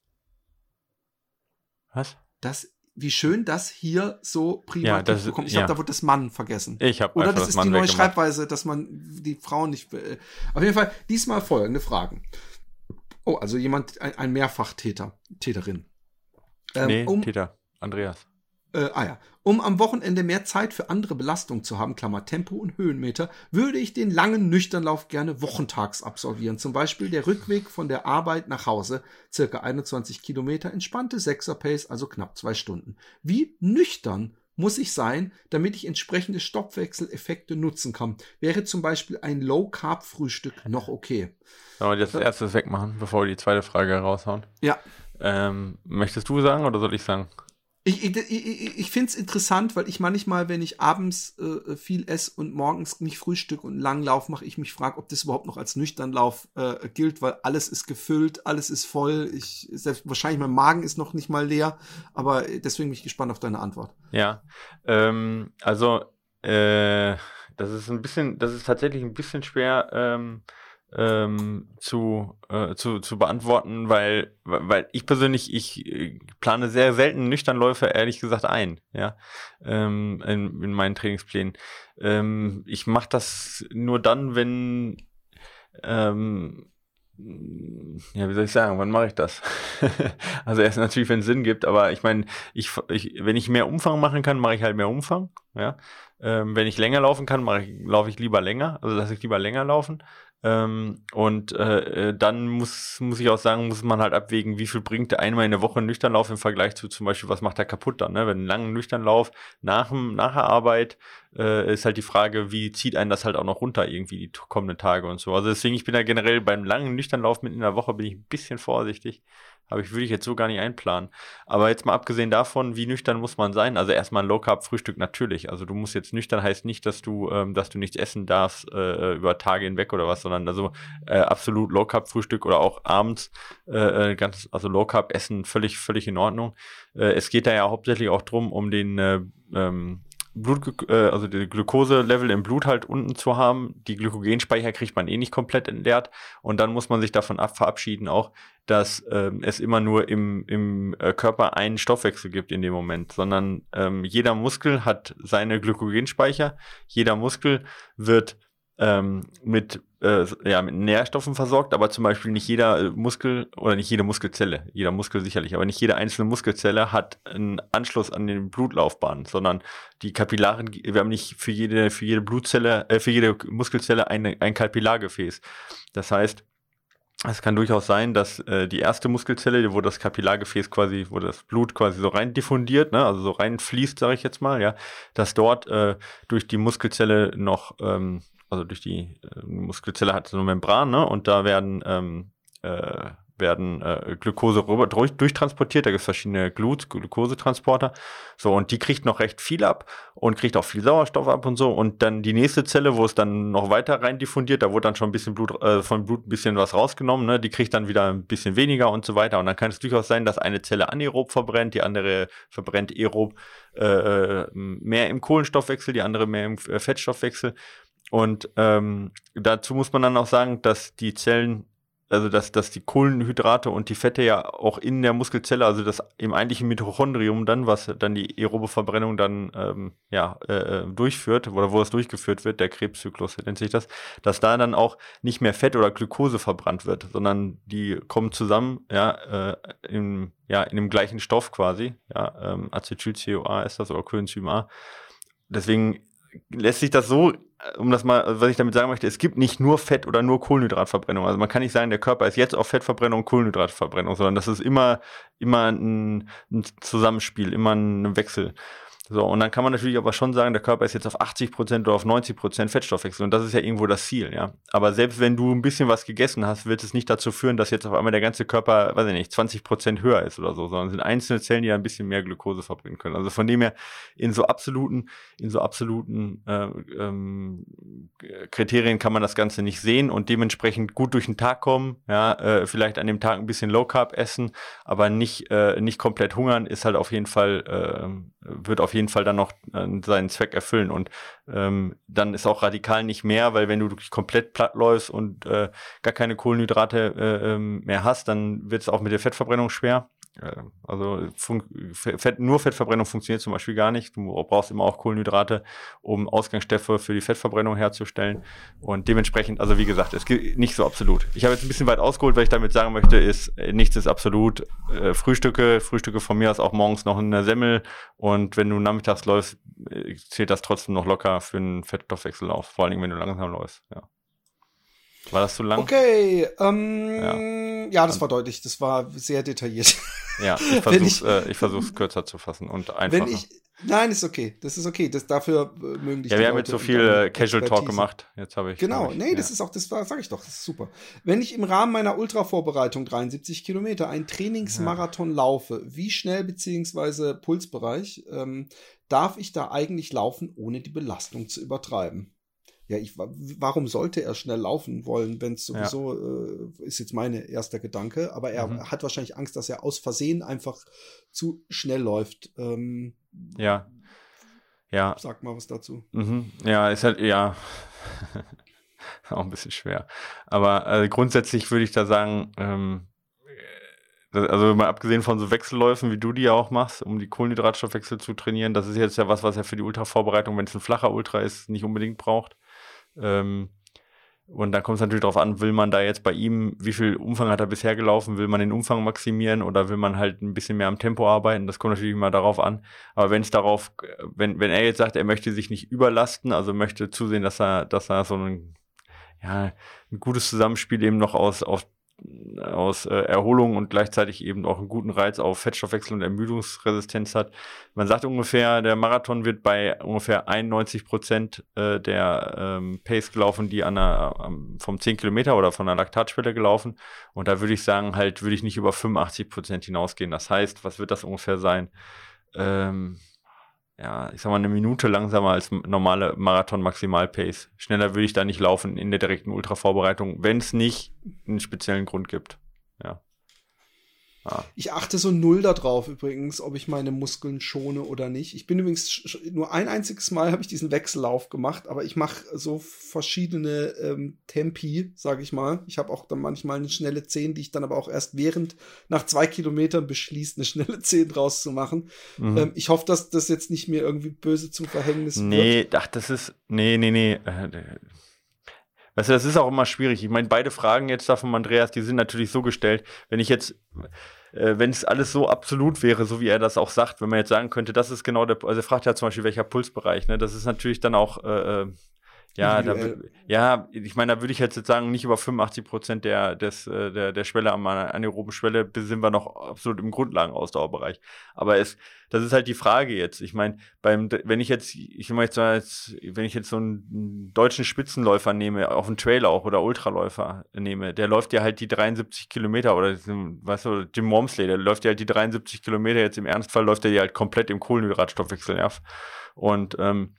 Was? Das wie schön das hier so prima ja, das, bekommt. Ich ja. glaube, da wird das Mann vergessen. Ich habe Oder das ist die neue Schreibweise, dass man die Frauen nicht. Äh, auf jeden Fall diesmal folgende Fragen. Oh, also jemand, ein, ein Mehrfachtäter, Täterin. Ähm, nee, um, Täter, Andreas. Äh, ah ja. Um am Wochenende mehr Zeit für andere Belastungen zu haben, Klammer Tempo und Höhenmeter, würde ich den langen Nüchternlauf gerne wochentags absolvieren. Zum Beispiel der Rückweg von der Arbeit nach Hause, circa 21 Kilometer, entspannte Sechser-Pace, also knapp zwei Stunden. Wie nüchtern muss ich sein, damit ich entsprechende Stoffwechseleffekte nutzen kann. Wäre zum Beispiel ein Low-Carb-Frühstück noch okay. Sollen wir jetzt das erste wegmachen, bevor wir die zweite Frage raushauen? Ja. Ähm, möchtest du sagen oder soll ich sagen? Ich, ich, ich, ich finde es interessant, weil ich manchmal, wenn ich abends äh, viel esse und morgens nicht Frühstück und einen langen Lauf mache, ich mich frage, ob das überhaupt noch als Nüchternlauf äh, gilt, weil alles ist gefüllt, alles ist voll. Ich selbst wahrscheinlich mein Magen ist noch nicht mal leer, aber deswegen bin ich gespannt auf deine Antwort. Ja, ähm, also äh, das ist ein bisschen, das ist tatsächlich ein bisschen schwer. Ähm, ähm, zu, äh, zu, zu beantworten, weil, weil ich persönlich, ich äh, plane sehr selten Nüchternläufe, ehrlich gesagt, ein, ja, ähm, in, in meinen Trainingsplänen. Ähm, ich mache das nur dann, wenn, ähm, ja, wie soll ich sagen, wann mache ich das? *laughs* also erst natürlich, wenn es Sinn gibt, aber ich meine, ich, ich, wenn ich mehr Umfang machen kann, mache ich halt mehr Umfang, ja. Ähm, wenn ich länger laufen kann, laufe ich lieber länger, also lasse ich lieber länger laufen. Ähm, und äh, äh, dann muss, muss ich auch sagen, muss man halt abwägen, wie viel bringt der einmal in der Woche Nüchternlauf im Vergleich zu zum Beispiel, was macht er kaputt dann, ne? Wenn ein langer Nüchternlauf nach, nach der Arbeit äh, ist halt die Frage, wie zieht einen das halt auch noch runter irgendwie die kommenden Tage und so. Also deswegen, ich bin da generell beim langen Nüchternlauf mit in der Woche bin ich ein bisschen vorsichtig. Aber ich würde ich jetzt so gar nicht einplanen. Aber jetzt mal abgesehen davon, wie nüchtern muss man sein? Also erstmal ein Low Carb Frühstück natürlich. Also du musst jetzt nüchtern heißt nicht, dass du, ähm, dass du nichts essen darfst äh, über Tage hinweg oder was, sondern also äh, absolut Low Carb Frühstück oder auch abends äh, äh ganz, also Low Carb Essen völlig, völlig in Ordnung. Äh, es geht da ja hauptsächlich auch drum, um den äh, ähm, Blut, äh, also die Glukoselevel im Blut halt unten zu haben. Die Glykogenspeicher kriegt man eh nicht komplett entleert und dann muss man sich davon ab verabschieden auch, dass ähm, es immer nur im, im äh, Körper einen Stoffwechsel gibt in dem Moment, sondern ähm, jeder Muskel hat seine Glykogenspeicher, jeder Muskel wird ähm, mit, äh, ja, mit Nährstoffen versorgt, aber zum Beispiel nicht jeder äh, Muskel oder nicht jede Muskelzelle, jeder Muskel sicherlich, aber nicht jede einzelne Muskelzelle hat einen Anschluss an den Blutlaufbahn, sondern die Kapillaren, wir haben nicht für jede, für jede Blutzelle, äh, für jede Muskelzelle eine, ein Kapillargefäß. Das heißt, es kann durchaus sein, dass äh, die erste Muskelzelle, wo das Kapillargefäß quasi, wo das Blut quasi so rein diffundiert, ne, also so reinfließt, sage ich jetzt mal, ja, dass dort äh, durch die Muskelzelle noch ähm, also durch die äh, Muskelzelle hat so eine Membran, ne? Und da werden ähm, äh, werden äh, Glukose rüber, durch, durchtransportiert. Da gibt es verschiedene Glut, Glukosetransporter. So, und die kriegt noch recht viel ab und kriegt auch viel Sauerstoff ab und so. Und dann die nächste Zelle, wo es dann noch weiter rein diffundiert, da wurde dann schon ein bisschen Blut, äh, von Blut ein bisschen was rausgenommen, ne? Die kriegt dann wieder ein bisschen weniger und so weiter. Und dann kann es durchaus sein, dass eine Zelle anaerob verbrennt, die andere verbrennt aerob äh, äh mehr im Kohlenstoffwechsel, die andere mehr im äh, Fettstoffwechsel. Und ähm, dazu muss man dann auch sagen, dass die Zellen also dass, dass die Kohlenhydrate und die Fette ja auch in der Muskelzelle, also das im eigentlichen Mitochondrium dann, was dann die aerobe Verbrennung dann ähm, ja, äh, äh, durchführt, oder wo es durchgeführt wird, der Krebszyklus nennt sich das, dass da dann auch nicht mehr Fett oder Glukose verbrannt wird, sondern die kommen zusammen, ja, äh, im, ja, in dem gleichen Stoff quasi, ja, ähm, Acetyl-CoA ist das oder Coenzym A. Deswegen lässt sich das so um das mal, was ich damit sagen möchte, es gibt nicht nur Fett oder nur Kohlenhydratverbrennung. Also man kann nicht sagen, der Körper ist jetzt auf Fettverbrennung und Kohlenhydratverbrennung, sondern das ist immer, immer ein, ein Zusammenspiel, immer ein Wechsel. So, und dann kann man natürlich aber schon sagen, der Körper ist jetzt auf 80 Prozent oder auf 90 Prozent Fettstoffwechsel und das ist ja irgendwo das Ziel, ja. Aber selbst wenn du ein bisschen was gegessen hast, wird es nicht dazu führen, dass jetzt auf einmal der ganze Körper, weiß ich nicht, 20 Prozent höher ist oder so, sondern es sind einzelne Zellen, die ein bisschen mehr Glukose verbringen können. Also von dem her in so absoluten, in so absoluten äh, ähm, Kriterien kann man das Ganze nicht sehen und dementsprechend gut durch den Tag kommen, ja, äh, vielleicht an dem Tag ein bisschen Low Carb essen, aber nicht, äh, nicht komplett hungern, ist halt auf jeden Fall, äh, wird auf jeden Fall dann noch äh, seinen Zweck erfüllen. Und ähm, dann ist auch radikal nicht mehr, weil wenn du wirklich komplett platt läufst und äh, gar keine Kohlenhydrate äh, ähm, mehr hast, dann wird es auch mit der Fettverbrennung schwer. Also Fett, nur Fettverbrennung funktioniert zum Beispiel gar nicht. Du brauchst immer auch Kohlenhydrate, um Ausgangsstoffe für die Fettverbrennung herzustellen. Und dementsprechend, also wie gesagt, es geht nicht so absolut. Ich habe jetzt ein bisschen weit ausgeholt, weil ich damit sagen möchte, ist nichts ist absolut. Äh, Frühstücke, Frühstücke von mir aus auch morgens noch eine Semmel. Und wenn du nachmittags läufst, äh, zählt das trotzdem noch locker für einen Fettstoffwechsellauf. Vor allem, wenn du langsam läufst. Ja. War das zu lang? Okay, ähm, ja. ja, das war deutlich. Das war sehr detailliert. Ja, *laughs* ich versuche es äh, versuch's kürzer zu fassen und einfacher. Wenn ich, nein, ist okay. Das ist okay. Das, dafür äh, mögen Ja, wir haben jetzt so viel äh, Casual Talk gemacht. Jetzt habe ich. Genau, ich, nee, ja. das ist auch, das war, sag ich doch, das ist super. Wenn ich im Rahmen meiner Ultra-Vorbereitung 73 Kilometer einen Trainingsmarathon ja. laufe, wie schnell beziehungsweise Pulsbereich ähm, darf ich da eigentlich laufen, ohne die Belastung zu übertreiben? Ja, ich, warum sollte er schnell laufen wollen, wenn es sowieso, ja. äh, ist jetzt meine erster Gedanke, aber er mhm. hat wahrscheinlich Angst, dass er aus Versehen einfach zu schnell läuft. Ähm, ja. Ja. Sag mal was dazu. Mhm. Ja, ist halt, ja. *laughs* auch ein bisschen schwer. Aber äh, grundsätzlich würde ich da sagen, ähm, also mal abgesehen von so Wechselläufen, wie du die ja auch machst, um die Kohlenhydratstoffwechsel zu trainieren, das ist jetzt ja was, was er für die Ultravorbereitung, wenn es ein flacher Ultra ist, nicht unbedingt braucht. Ähm, und dann kommt es natürlich darauf an, will man da jetzt bei ihm, wie viel Umfang hat er bisher gelaufen, will man den Umfang maximieren oder will man halt ein bisschen mehr am Tempo arbeiten? Das kommt natürlich immer darauf an. Aber wenn es darauf, wenn, wenn er jetzt sagt, er möchte sich nicht überlasten, also möchte zusehen, dass er, dass er so ein, ja, ein gutes Zusammenspiel eben noch aus, aus aus äh, Erholung und gleichzeitig eben auch einen guten Reiz auf Fettstoffwechsel und Ermüdungsresistenz hat. Man sagt ungefähr, der Marathon wird bei ungefähr 91 Prozent äh, der ähm, Pace gelaufen, die an der, ähm, vom 10 Kilometer oder von der Laktatschwelle gelaufen. Und da würde ich sagen, halt würde ich nicht über 85 Prozent hinausgehen. Das heißt, was wird das ungefähr sein? Ähm, ja, ich sag mal, eine Minute langsamer als normale Marathon-Maximal-Pace. Schneller würde ich da nicht laufen in der direkten Ultra-Vorbereitung, wenn es nicht einen speziellen Grund gibt. Ja. Ah. Ich achte so null darauf übrigens, ob ich meine Muskeln schone oder nicht. Ich bin übrigens nur ein einziges Mal habe ich diesen Wechsellauf gemacht, aber ich mache so verschiedene ähm, Tempi, sage ich mal. Ich habe auch dann manchmal eine schnelle 10, die ich dann aber auch erst während nach zwei Kilometern beschließe, eine schnelle 10 draus zu machen. Mhm. Ähm, ich hoffe, dass das jetzt nicht mir irgendwie böse zum Verhängnis nee, wird. Nee, ach, das ist. Nee, nee, nee. Weißt du, das ist auch immer schwierig. Ich meine, beide Fragen jetzt da von Andreas, die sind natürlich so gestellt, wenn ich jetzt, äh, wenn es alles so absolut wäre, so wie er das auch sagt, wenn man jetzt sagen könnte, das ist genau der, also er fragt ja zum Beispiel, welcher Pulsbereich, ne? Das ist natürlich dann auch, äh, äh ja, da, ja, ich meine, da würde ich jetzt sagen, nicht über 85 Prozent der, des, äh, der, der Schwelle am anaeroben Schwelle sind wir noch absolut im Grundlagenausdauerbereich. Aber es, das ist halt die Frage jetzt. Ich meine, beim, wenn ich jetzt, ich meine jetzt, wenn ich jetzt so einen deutschen Spitzenläufer nehme, auf einen Trail auch oder Ultraläufer nehme, der läuft ja halt die 73 Kilometer oder, weißt du, Jim Wormsley, der läuft ja halt die 73 Kilometer jetzt im Ernstfall läuft er ja halt komplett im Kohlenhydratstoffwechsel, ja. Und, ähm,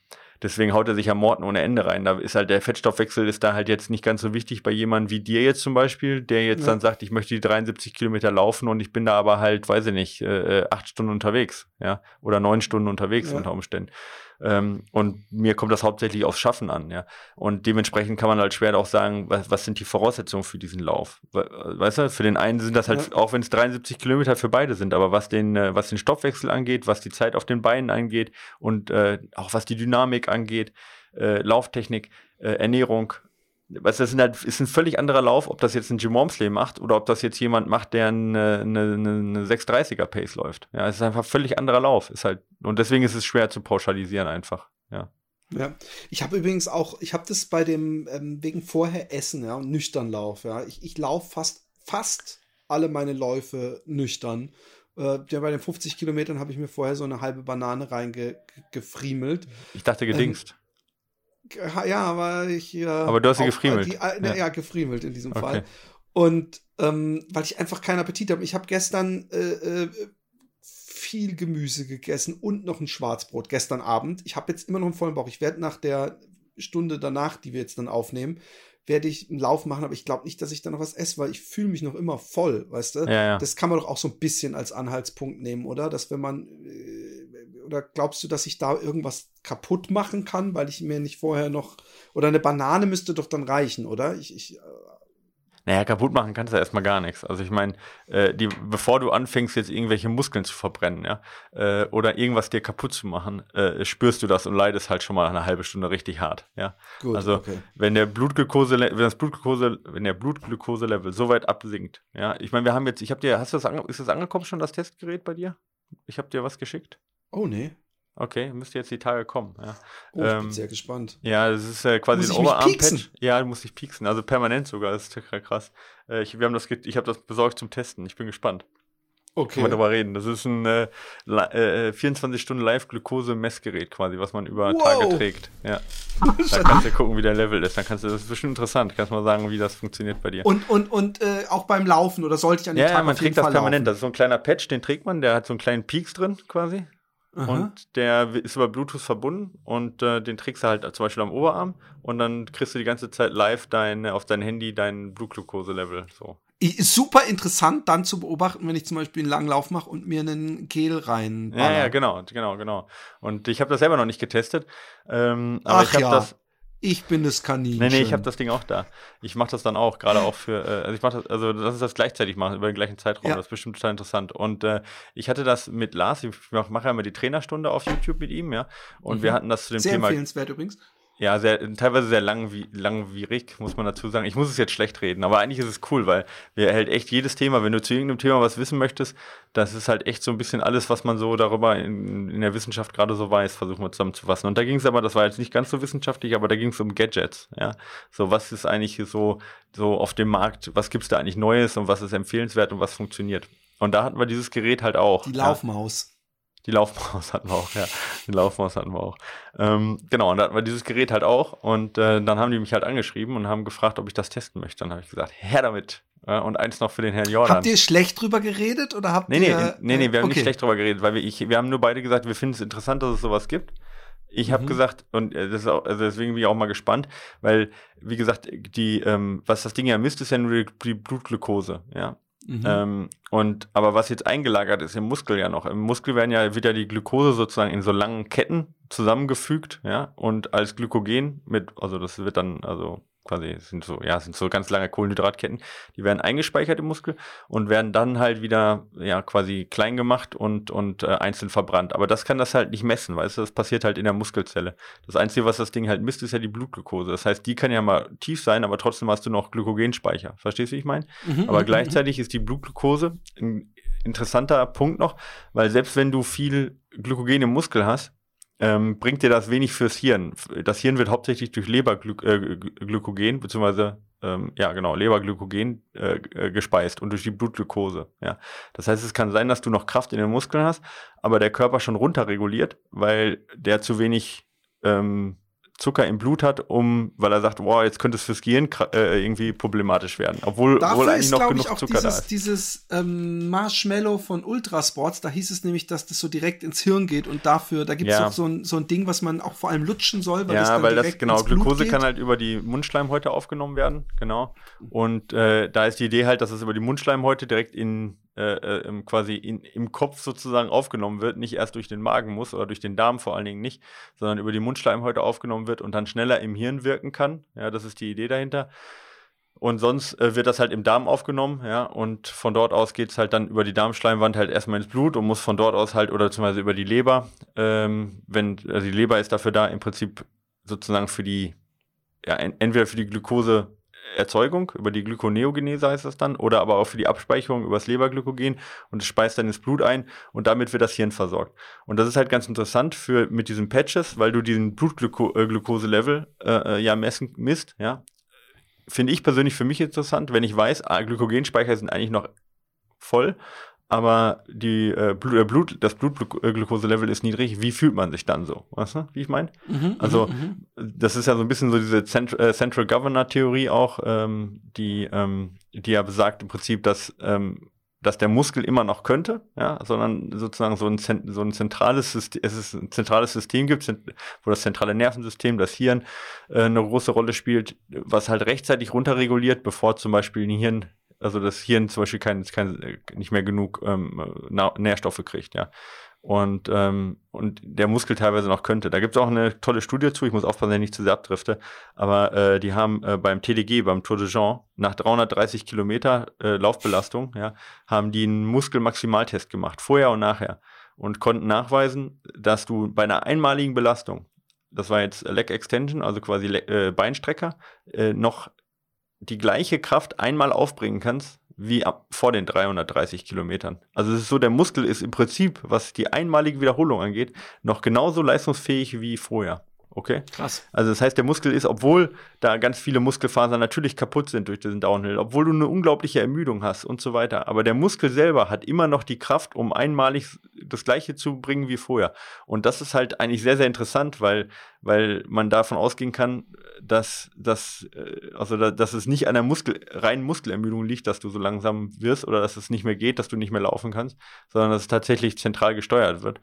Deswegen haut er sich ja Morten ohne Ende rein. Da ist halt der Fettstoffwechsel ist da halt jetzt nicht ganz so wichtig bei jemandem wie dir jetzt zum Beispiel, der jetzt ja. dann sagt, ich möchte die 73 Kilometer laufen und ich bin da aber halt, weiß ich nicht, äh, acht Stunden unterwegs, ja, oder neun Stunden unterwegs ja. unter Umständen. Ähm, und mir kommt das hauptsächlich aufs Schaffen an, ja. Und dementsprechend kann man halt schwer auch sagen, was, was sind die Voraussetzungen für diesen Lauf? Weißt du, für den einen sind das halt, ja. auch wenn es 73 Kilometer für beide sind, aber was den, äh, was den Stoffwechsel angeht, was die Zeit auf den Beinen angeht und äh, auch was die Dynamik angeht, äh, Lauftechnik, äh, Ernährung, Weißt du, das halt, ist ein völlig anderer Lauf, ob das jetzt ein Jim Wormsley macht oder ob das jetzt jemand macht, der eine, eine, eine 630er Pace läuft. Ja, es ist einfach ein völlig anderer Lauf. Ist halt, und deswegen ist es schwer zu pauschalisieren einfach. Ja. Ja, ich habe übrigens auch, ich habe das bei dem ähm, wegen vorher Essen, ja, nüchtern Lauf, ja. Ich, ich laufe fast, fast alle meine Läufe nüchtern. Äh, ja, bei den 50 Kilometern habe ich mir vorher so eine halbe Banane reingefriemelt. Ich dachte gedingst. Ähm, ja, aber ich. Äh, aber du hast sie gefriemelt. Die, äh, ja. ja, gefriemelt in diesem okay. Fall. Und ähm, weil ich einfach keinen Appetit habe. Ich habe gestern äh, äh, viel Gemüse gegessen und noch ein Schwarzbrot gestern Abend. Ich habe jetzt immer noch einen vollen Bauch. Ich werde nach der Stunde danach, die wir jetzt dann aufnehmen, werde ich einen Lauf machen, aber ich glaube nicht, dass ich da noch was esse, weil ich fühle mich noch immer voll, weißt du? Ja, ja. Das kann man doch auch so ein bisschen als Anhaltspunkt nehmen, oder? Dass wenn man äh, oder glaubst du, dass ich da irgendwas kaputt machen kann, weil ich mir nicht vorher noch oder eine Banane müsste doch dann reichen, oder? Ich, ich äh, naja, kaputt machen kannst du erstmal gar nichts. Also ich meine, äh, die, bevor du anfängst, jetzt irgendwelche Muskeln zu verbrennen, ja, äh, oder irgendwas dir kaputt zu machen, äh, spürst du das und leidest halt schon mal eine halbe Stunde richtig hart, ja. Gut, also okay. wenn der Blutglukose, wenn das Blutglukose, wenn der Blutglukoselevel so weit absinkt, ja, ich meine, wir haben jetzt, ich habe dir, hast du das, ist das angekommen schon, das Testgerät bei dir? Ich habe dir was geschickt. Oh, nee. Okay, müsste jetzt die Tage kommen. Ja. Oh, ich ähm, bin sehr gespannt. Ja, das ist äh, quasi muss ein Oberarm-Patch. Ja, du musst dich pieksen, also permanent sogar, das ist krass. Äh, ich wir haben das, ich habe das besorgt zum Testen, ich bin gespannt. Okay. Können wir darüber reden. Das ist ein äh, äh, 24 Stunden Live-Glukose-Messgerät quasi, was man über wow. Tage trägt. Ja. *laughs* da kannst du gucken, wie der Level ist. Dann kannst du, das ist bestimmt interessant. Kannst du mal sagen, wie das funktioniert bei dir. Und, und, und äh, auch beim Laufen oder sollte ich an den ja, Tag Ja, man trägt das permanent. Laufen? Das ist so ein kleiner Patch, den trägt man, der hat so einen kleinen Peaks drin quasi. Aha. Und der ist über Bluetooth verbunden und äh, den trägst du halt zum Beispiel am Oberarm und dann kriegst du die ganze Zeit live dein, auf dein Handy dein Blutglucose-Level. So. Super interessant dann zu beobachten, wenn ich zum Beispiel einen langen Lauf mache und mir einen Gel rein. Ja, ja, genau, genau, genau. Und ich habe das selber noch nicht getestet. Ähm, aber Ach ich habe ja. das ich bin das Kaninchen. Nee, nee, ich habe das Ding auch da. Ich mache das dann auch, gerade auch für, äh, also ich mache das, also das ist das gleichzeitig machen, über den gleichen Zeitraum. Ja. Das ist bestimmt total interessant. Und äh, ich hatte das mit Lars, ich mache mach ja immer die Trainerstunde auf YouTube mit ihm, ja. Und mhm. wir hatten das zu dem Sehr Thema. Sehr empfehlenswert übrigens. Ja, sehr, teilweise sehr langwie langwierig, muss man dazu sagen. Ich muss es jetzt schlecht reden, aber eigentlich ist es cool, weil wir halt echt jedes Thema, wenn du zu irgendeinem Thema was wissen möchtest, das ist halt echt so ein bisschen alles, was man so darüber in, in der Wissenschaft gerade so weiß, versuchen wir zusammenzufassen. Und da ging es aber, das war jetzt nicht ganz so wissenschaftlich, aber da ging es um Gadgets, ja. So, was ist eigentlich so, so auf dem Markt, was gibt's da eigentlich Neues und was ist empfehlenswert und was funktioniert? Und da hatten wir dieses Gerät halt auch. Die Laufmaus. Ja. Die Laufmaus *laughs* hatten wir auch, ja. Die Laufmaus hatten wir auch. Ähm, genau, und da hatten wir dieses Gerät halt auch. Und äh, dann haben die mich halt angeschrieben und haben gefragt, ob ich das testen möchte. Dann habe ich gesagt, her damit. Und eins noch für den Herrn Jordan. Habt ihr schlecht drüber geredet oder habt nee, nee, ihr. Nee, nee, wir haben okay. nicht schlecht drüber geredet, weil wir, ich, wir haben nur beide gesagt, wir finden es interessant, dass es sowas gibt. Ich habe mhm. gesagt, und äh, das auch, also deswegen bin ich auch mal gespannt, weil, wie gesagt, die, ähm, was das Ding ja misst, ist ja nur die, die Blutglukose, ja. Mhm. Ähm, und aber was jetzt eingelagert ist im Muskel ja noch. Im Muskel werden ja wieder die Glukose sozusagen in so langen Ketten zusammengefügt, ja, und als Glykogen mit, also das wird dann, also quasi sind so, ja, sind so ganz lange Kohlenhydratketten, die werden eingespeichert im Muskel und werden dann halt wieder, ja, quasi klein gemacht und, und äh, einzeln verbrannt. Aber das kann das halt nicht messen, weißt du, das passiert halt in der Muskelzelle. Das Einzige, was das Ding halt misst, ist ja die Blutglucose. Das heißt, die kann ja mal tief sein, aber trotzdem hast du noch Glykogenspeicher. Verstehst du, wie ich meine? Mhm, aber mhm, gleichzeitig mhm. ist die Blutglucose ein interessanter Punkt noch, weil selbst wenn du viel Glykogen im Muskel hast, ähm, bringt dir das wenig fürs Hirn. Das Hirn wird hauptsächlich durch Leberglykogen, äh, beziehungsweise, ähm, ja genau, Leberglykogen äh, äh, gespeist und durch die Blutglukose. Ja. Das heißt, es kann sein, dass du noch Kraft in den Muskeln hast, aber der Körper schon runterreguliert, weil der zu wenig ähm, Zucker im Blut hat, um, weil er sagt, wow, jetzt könnte es fürs Gehirn äh, irgendwie problematisch werden. Obwohl, obwohl eigentlich ist, noch genug auch Zucker dieses, da ist. Dieses ähm, Marshmallow von Ultrasports, da hieß es nämlich, dass das so direkt ins Hirn geht und dafür, da gibt es ja. auch so ein, so ein Ding, was man auch vor allem lutschen soll, weil ja, das dann weil das, genau, Glukose kann halt über die Mundschleimhäute aufgenommen werden, genau. Und äh, da ist die Idee halt, dass es über die Mundschleimhäute direkt in äh, äh quasi in, im Kopf sozusagen aufgenommen wird, nicht erst durch den Magen muss oder durch den Darm vor allen Dingen nicht, sondern über die Mundschleimhäute aufgenommen wird und dann schneller im Hirn wirken kann. Ja, das ist die Idee dahinter. Und sonst äh, wird das halt im Darm aufgenommen, ja, und von dort aus geht es halt dann über die Darmschleimwand halt erstmal ins Blut und muss von dort aus halt, oder beziehungsweise über die Leber, ähm, wenn, also die Leber ist dafür da, im Prinzip sozusagen für die, ja, entweder für die Glukoseerzeugung, über die Glykoneogenese heißt das dann, oder aber auch für die Abspeicherung über das Leberglykogen und es speist dann ins Blut ein und damit wird das Hirn versorgt. Und das ist halt ganz interessant für mit diesen Patches, weil du diesen Blutglukoselevel äh, äh, ja messen misst, ja, finde ich persönlich für mich interessant, wenn ich weiß, ah, Glykogenspeicher sind eigentlich noch voll, aber die, äh, Blut, äh, Blut, das Blutglukoselevel ist niedrig. Wie fühlt man sich dann so? Weißt du, wie ich meine? Mhm, also, mhm, mhm. das ist ja so ein bisschen so diese Cent äh, Central Governor Theorie auch, ähm, die, ähm, die ja besagt im Prinzip, dass ähm, dass der Muskel immer noch könnte, ja, sondern sozusagen so ein, so ein zentrales System, es ist ein zentrales System gibt, wo das zentrale Nervensystem, das Hirn, äh, eine große Rolle spielt, was halt rechtzeitig runterreguliert, bevor zum Beispiel ein Hirn, also das Hirn zum Beispiel kein, kein, nicht mehr genug ähm, Nährstoffe kriegt, ja. Und, ähm, und der Muskel teilweise noch könnte. Da gibt es auch eine tolle Studie zu, ich muss aufpassen, dass ich nicht zu sehr abdrifte, aber äh, die haben äh, beim TDG, beim Tour de Jean, nach 330 Kilometer äh, Laufbelastung, ja, haben die einen Muskelmaximaltest gemacht, vorher und nachher, und konnten nachweisen, dass du bei einer einmaligen Belastung, das war jetzt Leg Extension, also quasi Le äh, Beinstrecker, äh, noch die gleiche Kraft einmal aufbringen kannst, wie ab vor den 330 Kilometern. Also es ist so, der Muskel ist im Prinzip, was die einmalige Wiederholung angeht, noch genauso leistungsfähig wie vorher. Okay? Krass. Also das heißt, der Muskel ist, obwohl da ganz viele Muskelfasern natürlich kaputt sind durch diesen Downhill, obwohl du eine unglaubliche Ermüdung hast und so weiter, aber der Muskel selber hat immer noch die Kraft, um einmalig das gleiche zu bringen wie vorher. Und das ist halt eigentlich sehr, sehr interessant, weil, weil man davon ausgehen kann, dass, dass, äh, also dass es nicht an der Muskel, reinen Muskelermüdung liegt, dass du so langsam wirst oder dass es nicht mehr geht, dass du nicht mehr laufen kannst, sondern dass es tatsächlich zentral gesteuert wird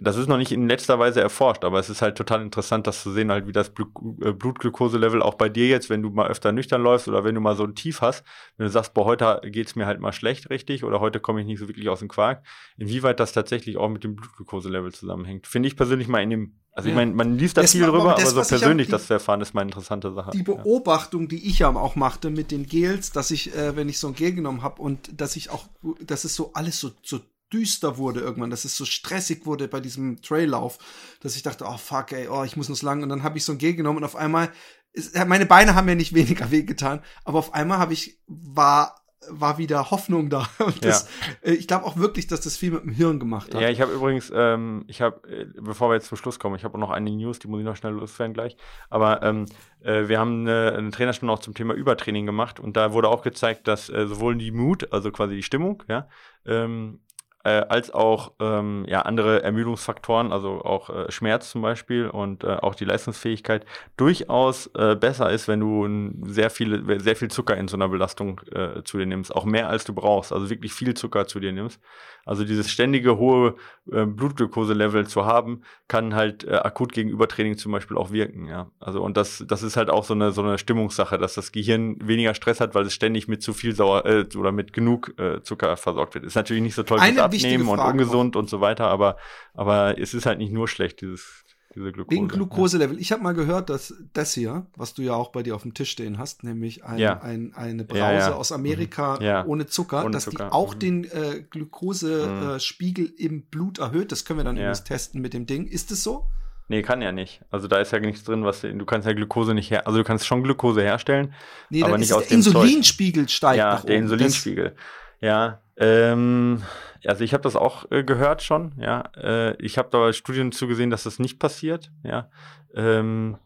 das ist noch nicht in letzter Weise erforscht, aber es ist halt total interessant, das zu sehen, halt wie das äh, Blutglukoselevel auch bei dir jetzt, wenn du mal öfter nüchtern läufst oder wenn du mal so ein Tief hast, wenn du sagst, boah, heute geht's mir halt mal schlecht richtig oder heute komme ich nicht so wirklich aus dem Quark, inwieweit das tatsächlich auch mit dem Blutglukoselevel zusammenhängt. Finde ich persönlich mal in dem, also ja. ich meine, man liest da viel drüber, das, aber so persönlich die, das zu erfahren, ist mal eine interessante Sache. Die Beobachtung, die ich ja auch machte mit den Gels, dass ich, äh, wenn ich so ein Gel genommen habe und dass ich auch, dass es so alles so, so düster wurde irgendwann, dass es so stressig wurde bei diesem Traillauf, dass ich dachte, oh fuck, ey, oh, ich muss noch so lang. Und dann habe ich so ein Gel genommen und auf einmal, ist, meine Beine haben mir nicht *laughs* weniger wehgetan, aber auf einmal habe ich, war war wieder Hoffnung da. *laughs* Und das, ja. äh, ich glaube auch wirklich, dass das viel mit dem Hirn gemacht hat. Ja, ich habe übrigens, ähm, ich habe, äh, bevor wir jetzt zum Schluss kommen, ich habe auch noch eine News, die muss ich noch schnell loswerden gleich. Aber ähm, äh, wir haben eine, eine Trainerstunde auch zum Thema Übertraining gemacht und da wurde auch gezeigt, dass äh, sowohl die Mut, also quasi die Stimmung, ja, ähm, äh, als auch ähm, ja, andere Ermüdungsfaktoren, also auch äh, Schmerz zum Beispiel und äh, auch die Leistungsfähigkeit durchaus äh, besser ist, wenn du sehr, viele, sehr viel Zucker in so einer Belastung äh, zu dir nimmst, auch mehr als du brauchst, also wirklich viel Zucker zu dir nimmst. Also dieses ständige hohe äh, Blutglukoselevel zu haben, kann halt äh, akut gegen Übertraining zum Beispiel auch wirken. Ja, also und das, das ist halt auch so eine so eine Stimmungssache, dass das Gehirn weniger Stress hat, weil es ständig mit zu viel Sauer äh, oder mit genug äh, Zucker versorgt wird. Ist natürlich nicht so toll fürs Abnehmen und ungesund auch. und so weiter, aber aber es ist halt nicht nur schlecht dieses diese Glukose. Den Glukoselevel. Ich habe mal gehört, dass das hier, was du ja auch bei dir auf dem Tisch stehen hast, nämlich ein, ja. ein, eine Brause ja, ja. aus Amerika mhm. ohne Zucker, ohne dass Zucker. die auch mhm. den äh, Glukosespiegel mhm. äh, im Blut erhöht. Das können wir dann übrigens testen mit dem Ding. Ist es so? Nee, kann ja nicht. Also da ist ja nichts drin, was du kannst ja Glukose nicht her, also du kannst schon Glukose herstellen, nee, aber nicht aus dem Insulinspiegel steigt Ja, der Insulinspiegel. Das ja, ähm, also ich habe das auch äh, gehört schon, ja. Äh, ich habe da Studien zugesehen, dass das nicht passiert, ja. Ähm,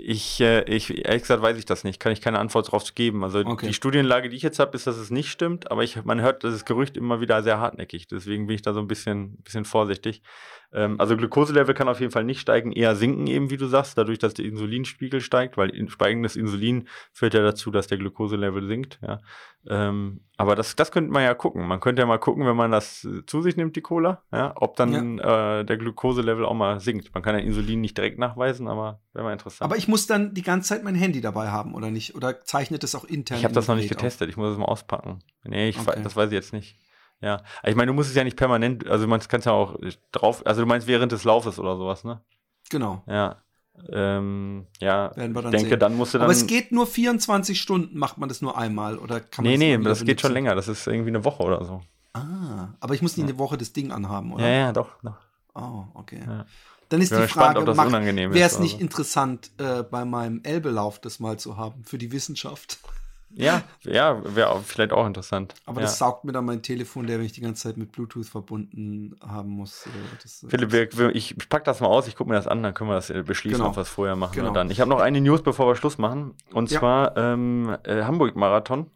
ich, äh, ich, ehrlich gesagt, weiß ich das nicht. Kann ich keine Antwort darauf geben. Also okay. die Studienlage, die ich jetzt habe, ist, dass es nicht stimmt, aber ich, man hört das Gerücht immer wieder sehr hartnäckig. Deswegen bin ich da so ein bisschen, bisschen vorsichtig. Ähm, also Glukoselevel kann auf jeden Fall nicht steigen, eher sinken eben, wie du sagst, dadurch, dass der Insulinspiegel steigt, weil in, steigendes Insulin führt ja dazu, dass der Glukoselevel sinkt. Ja. Ähm, aber das, das könnte man ja gucken. Man könnte ja mal gucken, wenn man das zu sich nimmt, die Cola, ja, ob dann ja. äh, der Glukoselevel auch mal sinkt. Man kann ja Insulin nicht direkt nachweisen, aber wäre mal interessant. Aber ich muss dann die ganze Zeit mein Handy dabei haben, oder nicht? Oder zeichnet es auch intern? Ich habe das noch nicht getestet. Auf? Ich muss es mal auspacken. Nee, ich okay. das weiß ich jetzt nicht. Ja, ich meine, du musst es ja nicht permanent, also man kann es ja auch drauf, also du meinst während des Laufes oder sowas, ne? Genau. Ja. Ähm, ja, Werden wir dann denke, sehen. dann musst du dann. Aber es geht nur 24 Stunden, macht man das nur einmal oder kann man Nee, nee, das geht schon länger, das ist irgendwie eine Woche oder so. Ah, aber ich muss nicht ja. eine Woche das Ding anhaben, oder? Ja, ja, doch. doch. Oh, okay. Ja. Dann ist die Frage, wäre es nicht so. interessant, äh, bei meinem Elbelauf das mal zu haben, für die Wissenschaft? Ja, ja, wäre vielleicht auch interessant. Aber ja. das saugt mir dann mein Telefon, der ich die ganze Zeit mit Bluetooth verbunden haben muss. Äh, das, äh, Philipp, wir, ich pack das mal aus, ich gucke mir das an, dann können wir das äh, beschließen, genau. ob wir es vorher machen genau. dann. Ich habe noch eine News, bevor wir Schluss machen. Und ja. zwar ähm, äh, Hamburg-Marathon.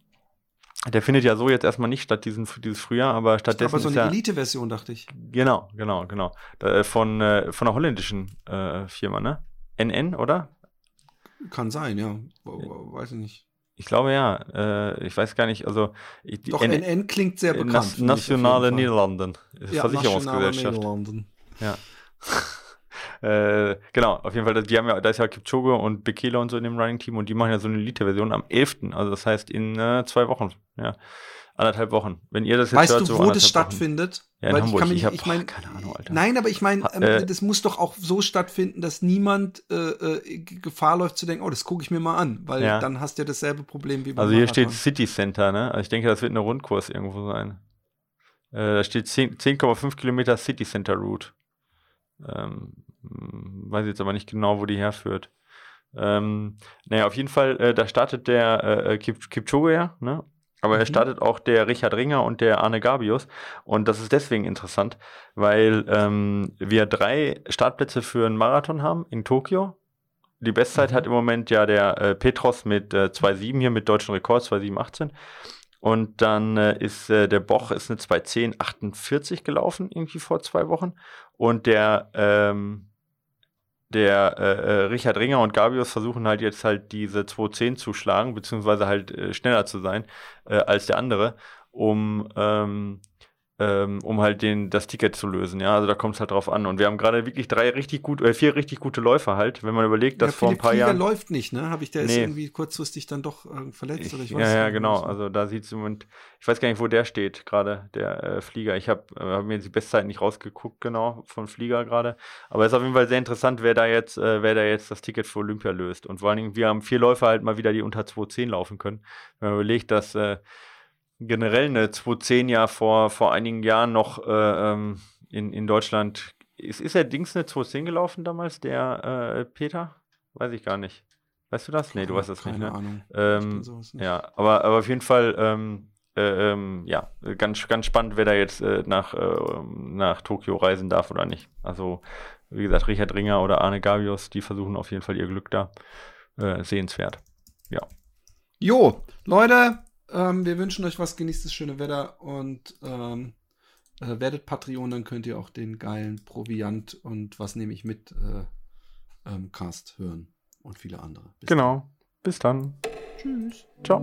Der findet ja so jetzt erstmal nicht statt, diesen, dieses Frühjahr, aber stattdessen. Aber so eine ja, Elite-Version, dachte ich. Genau, genau, genau. Von, äh, von einer holländischen äh, Firma, ne? NN, oder? Kann sein, ja. Weiß ich nicht. Ich glaube ja. Äh, ich weiß gar nicht. Also ich, Doch N NN klingt sehr bekannt. Nas Nationale Niederlanden. Ja, Versicherungsgesellschaft. Niederlanden. Ja. äh, genau, auf jeden Fall, die haben ja, da ist ja Kipchoge und Bekele und so in dem Running-Team und die machen ja so eine Elite-Version am 11. Also das heißt in äh, zwei Wochen. Ja anderthalb Wochen. Wenn ihr das jetzt weißt hört, du, wo das stattfindet? Ja, in Weil Hamburg. Ich, mich, ich, hab, ich mein, keine Ahnung, Alter. Nein, aber ich meine, ähm, äh, das muss doch auch so stattfinden, dass niemand äh, äh, Gefahr läuft zu denken, oh, das gucke ich mir mal an, weil ja. dann hast du ja dasselbe Problem wie beim Also hier Marathon. steht City Center, ne? Also ich denke, das wird eine Rundkurs irgendwo sein. Äh, da steht 10,5 10, Kilometer City Center Route. Ähm, hm, weiß jetzt aber nicht genau, wo die herführt. Ähm, naja, auf jeden Fall, äh, da startet der äh, Kip Kipchoge ja, ne? Aber er mhm. startet auch der Richard Ringer und der Arne Gabius. Und das ist deswegen interessant, weil ähm, wir drei Startplätze für einen Marathon haben in Tokio. Die Bestzeit mhm. hat im Moment ja der äh, Petros mit äh, 2,7 hier mit deutschen Rekord, 2,7,18. Und dann äh, ist äh, der Boch ist eine 2,10,48 gelaufen, irgendwie vor zwei Wochen. Und der ähm, der äh, äh, Richard Ringer und Gabius versuchen halt jetzt halt diese 210 zu schlagen, beziehungsweise halt äh, schneller zu sein äh, als der andere, um ähm, ähm, um halt den, das Ticket zu lösen. Ja, also da kommt es halt drauf an. Und wir haben gerade wirklich drei richtig gut, äh, vier richtig gute Läufer halt, wenn man überlegt, dass ja, vor ein paar Flieger Jahren. läuft nicht, ne? Habe ich der nee. ist irgendwie kurzfristig dann doch äh, verletzt ich, oder ich weiß Ja, ja, genau. So. Also da sieht es im Moment, ich weiß gar nicht, wo der steht, gerade, der äh, Flieger. Ich habe äh, hab mir die Bestzeit nicht rausgeguckt, genau, von Flieger gerade. Aber es ist auf jeden Fall sehr interessant, wer da jetzt, äh, wer da jetzt das Ticket für Olympia löst. Und vor allen Dingen, wir haben vier Läufer halt mal wieder, die unter 210 laufen können. Wenn man überlegt, dass äh, generell eine 210 ja vor, vor einigen Jahren noch äh, ähm, in, in Deutschland. Ist, ist der Dings eine 210 gelaufen damals, der äh, Peter? Weiß ich gar nicht. Weißt du das? Nee, du weißt das Keine nicht, ne? Ahnung. Ähm, nicht. Ja, aber, aber auf jeden Fall, ähm, äh, ähm, ja, ganz, ganz spannend, wer da jetzt äh, nach, äh, nach Tokio reisen darf oder nicht. Also, wie gesagt, Richard Ringer oder Arne Gavios, die versuchen auf jeden Fall ihr Glück da. Äh, sehenswert. Ja. Jo, Leute, ähm, wir wünschen euch was, genießt das schöne Wetter und ähm, äh, werdet Patreon, dann könnt ihr auch den geilen Proviant und was nehme ich mit äh, ähm, Cast hören und viele andere. Bis genau. Dann. Bis dann. Tschüss. Ciao.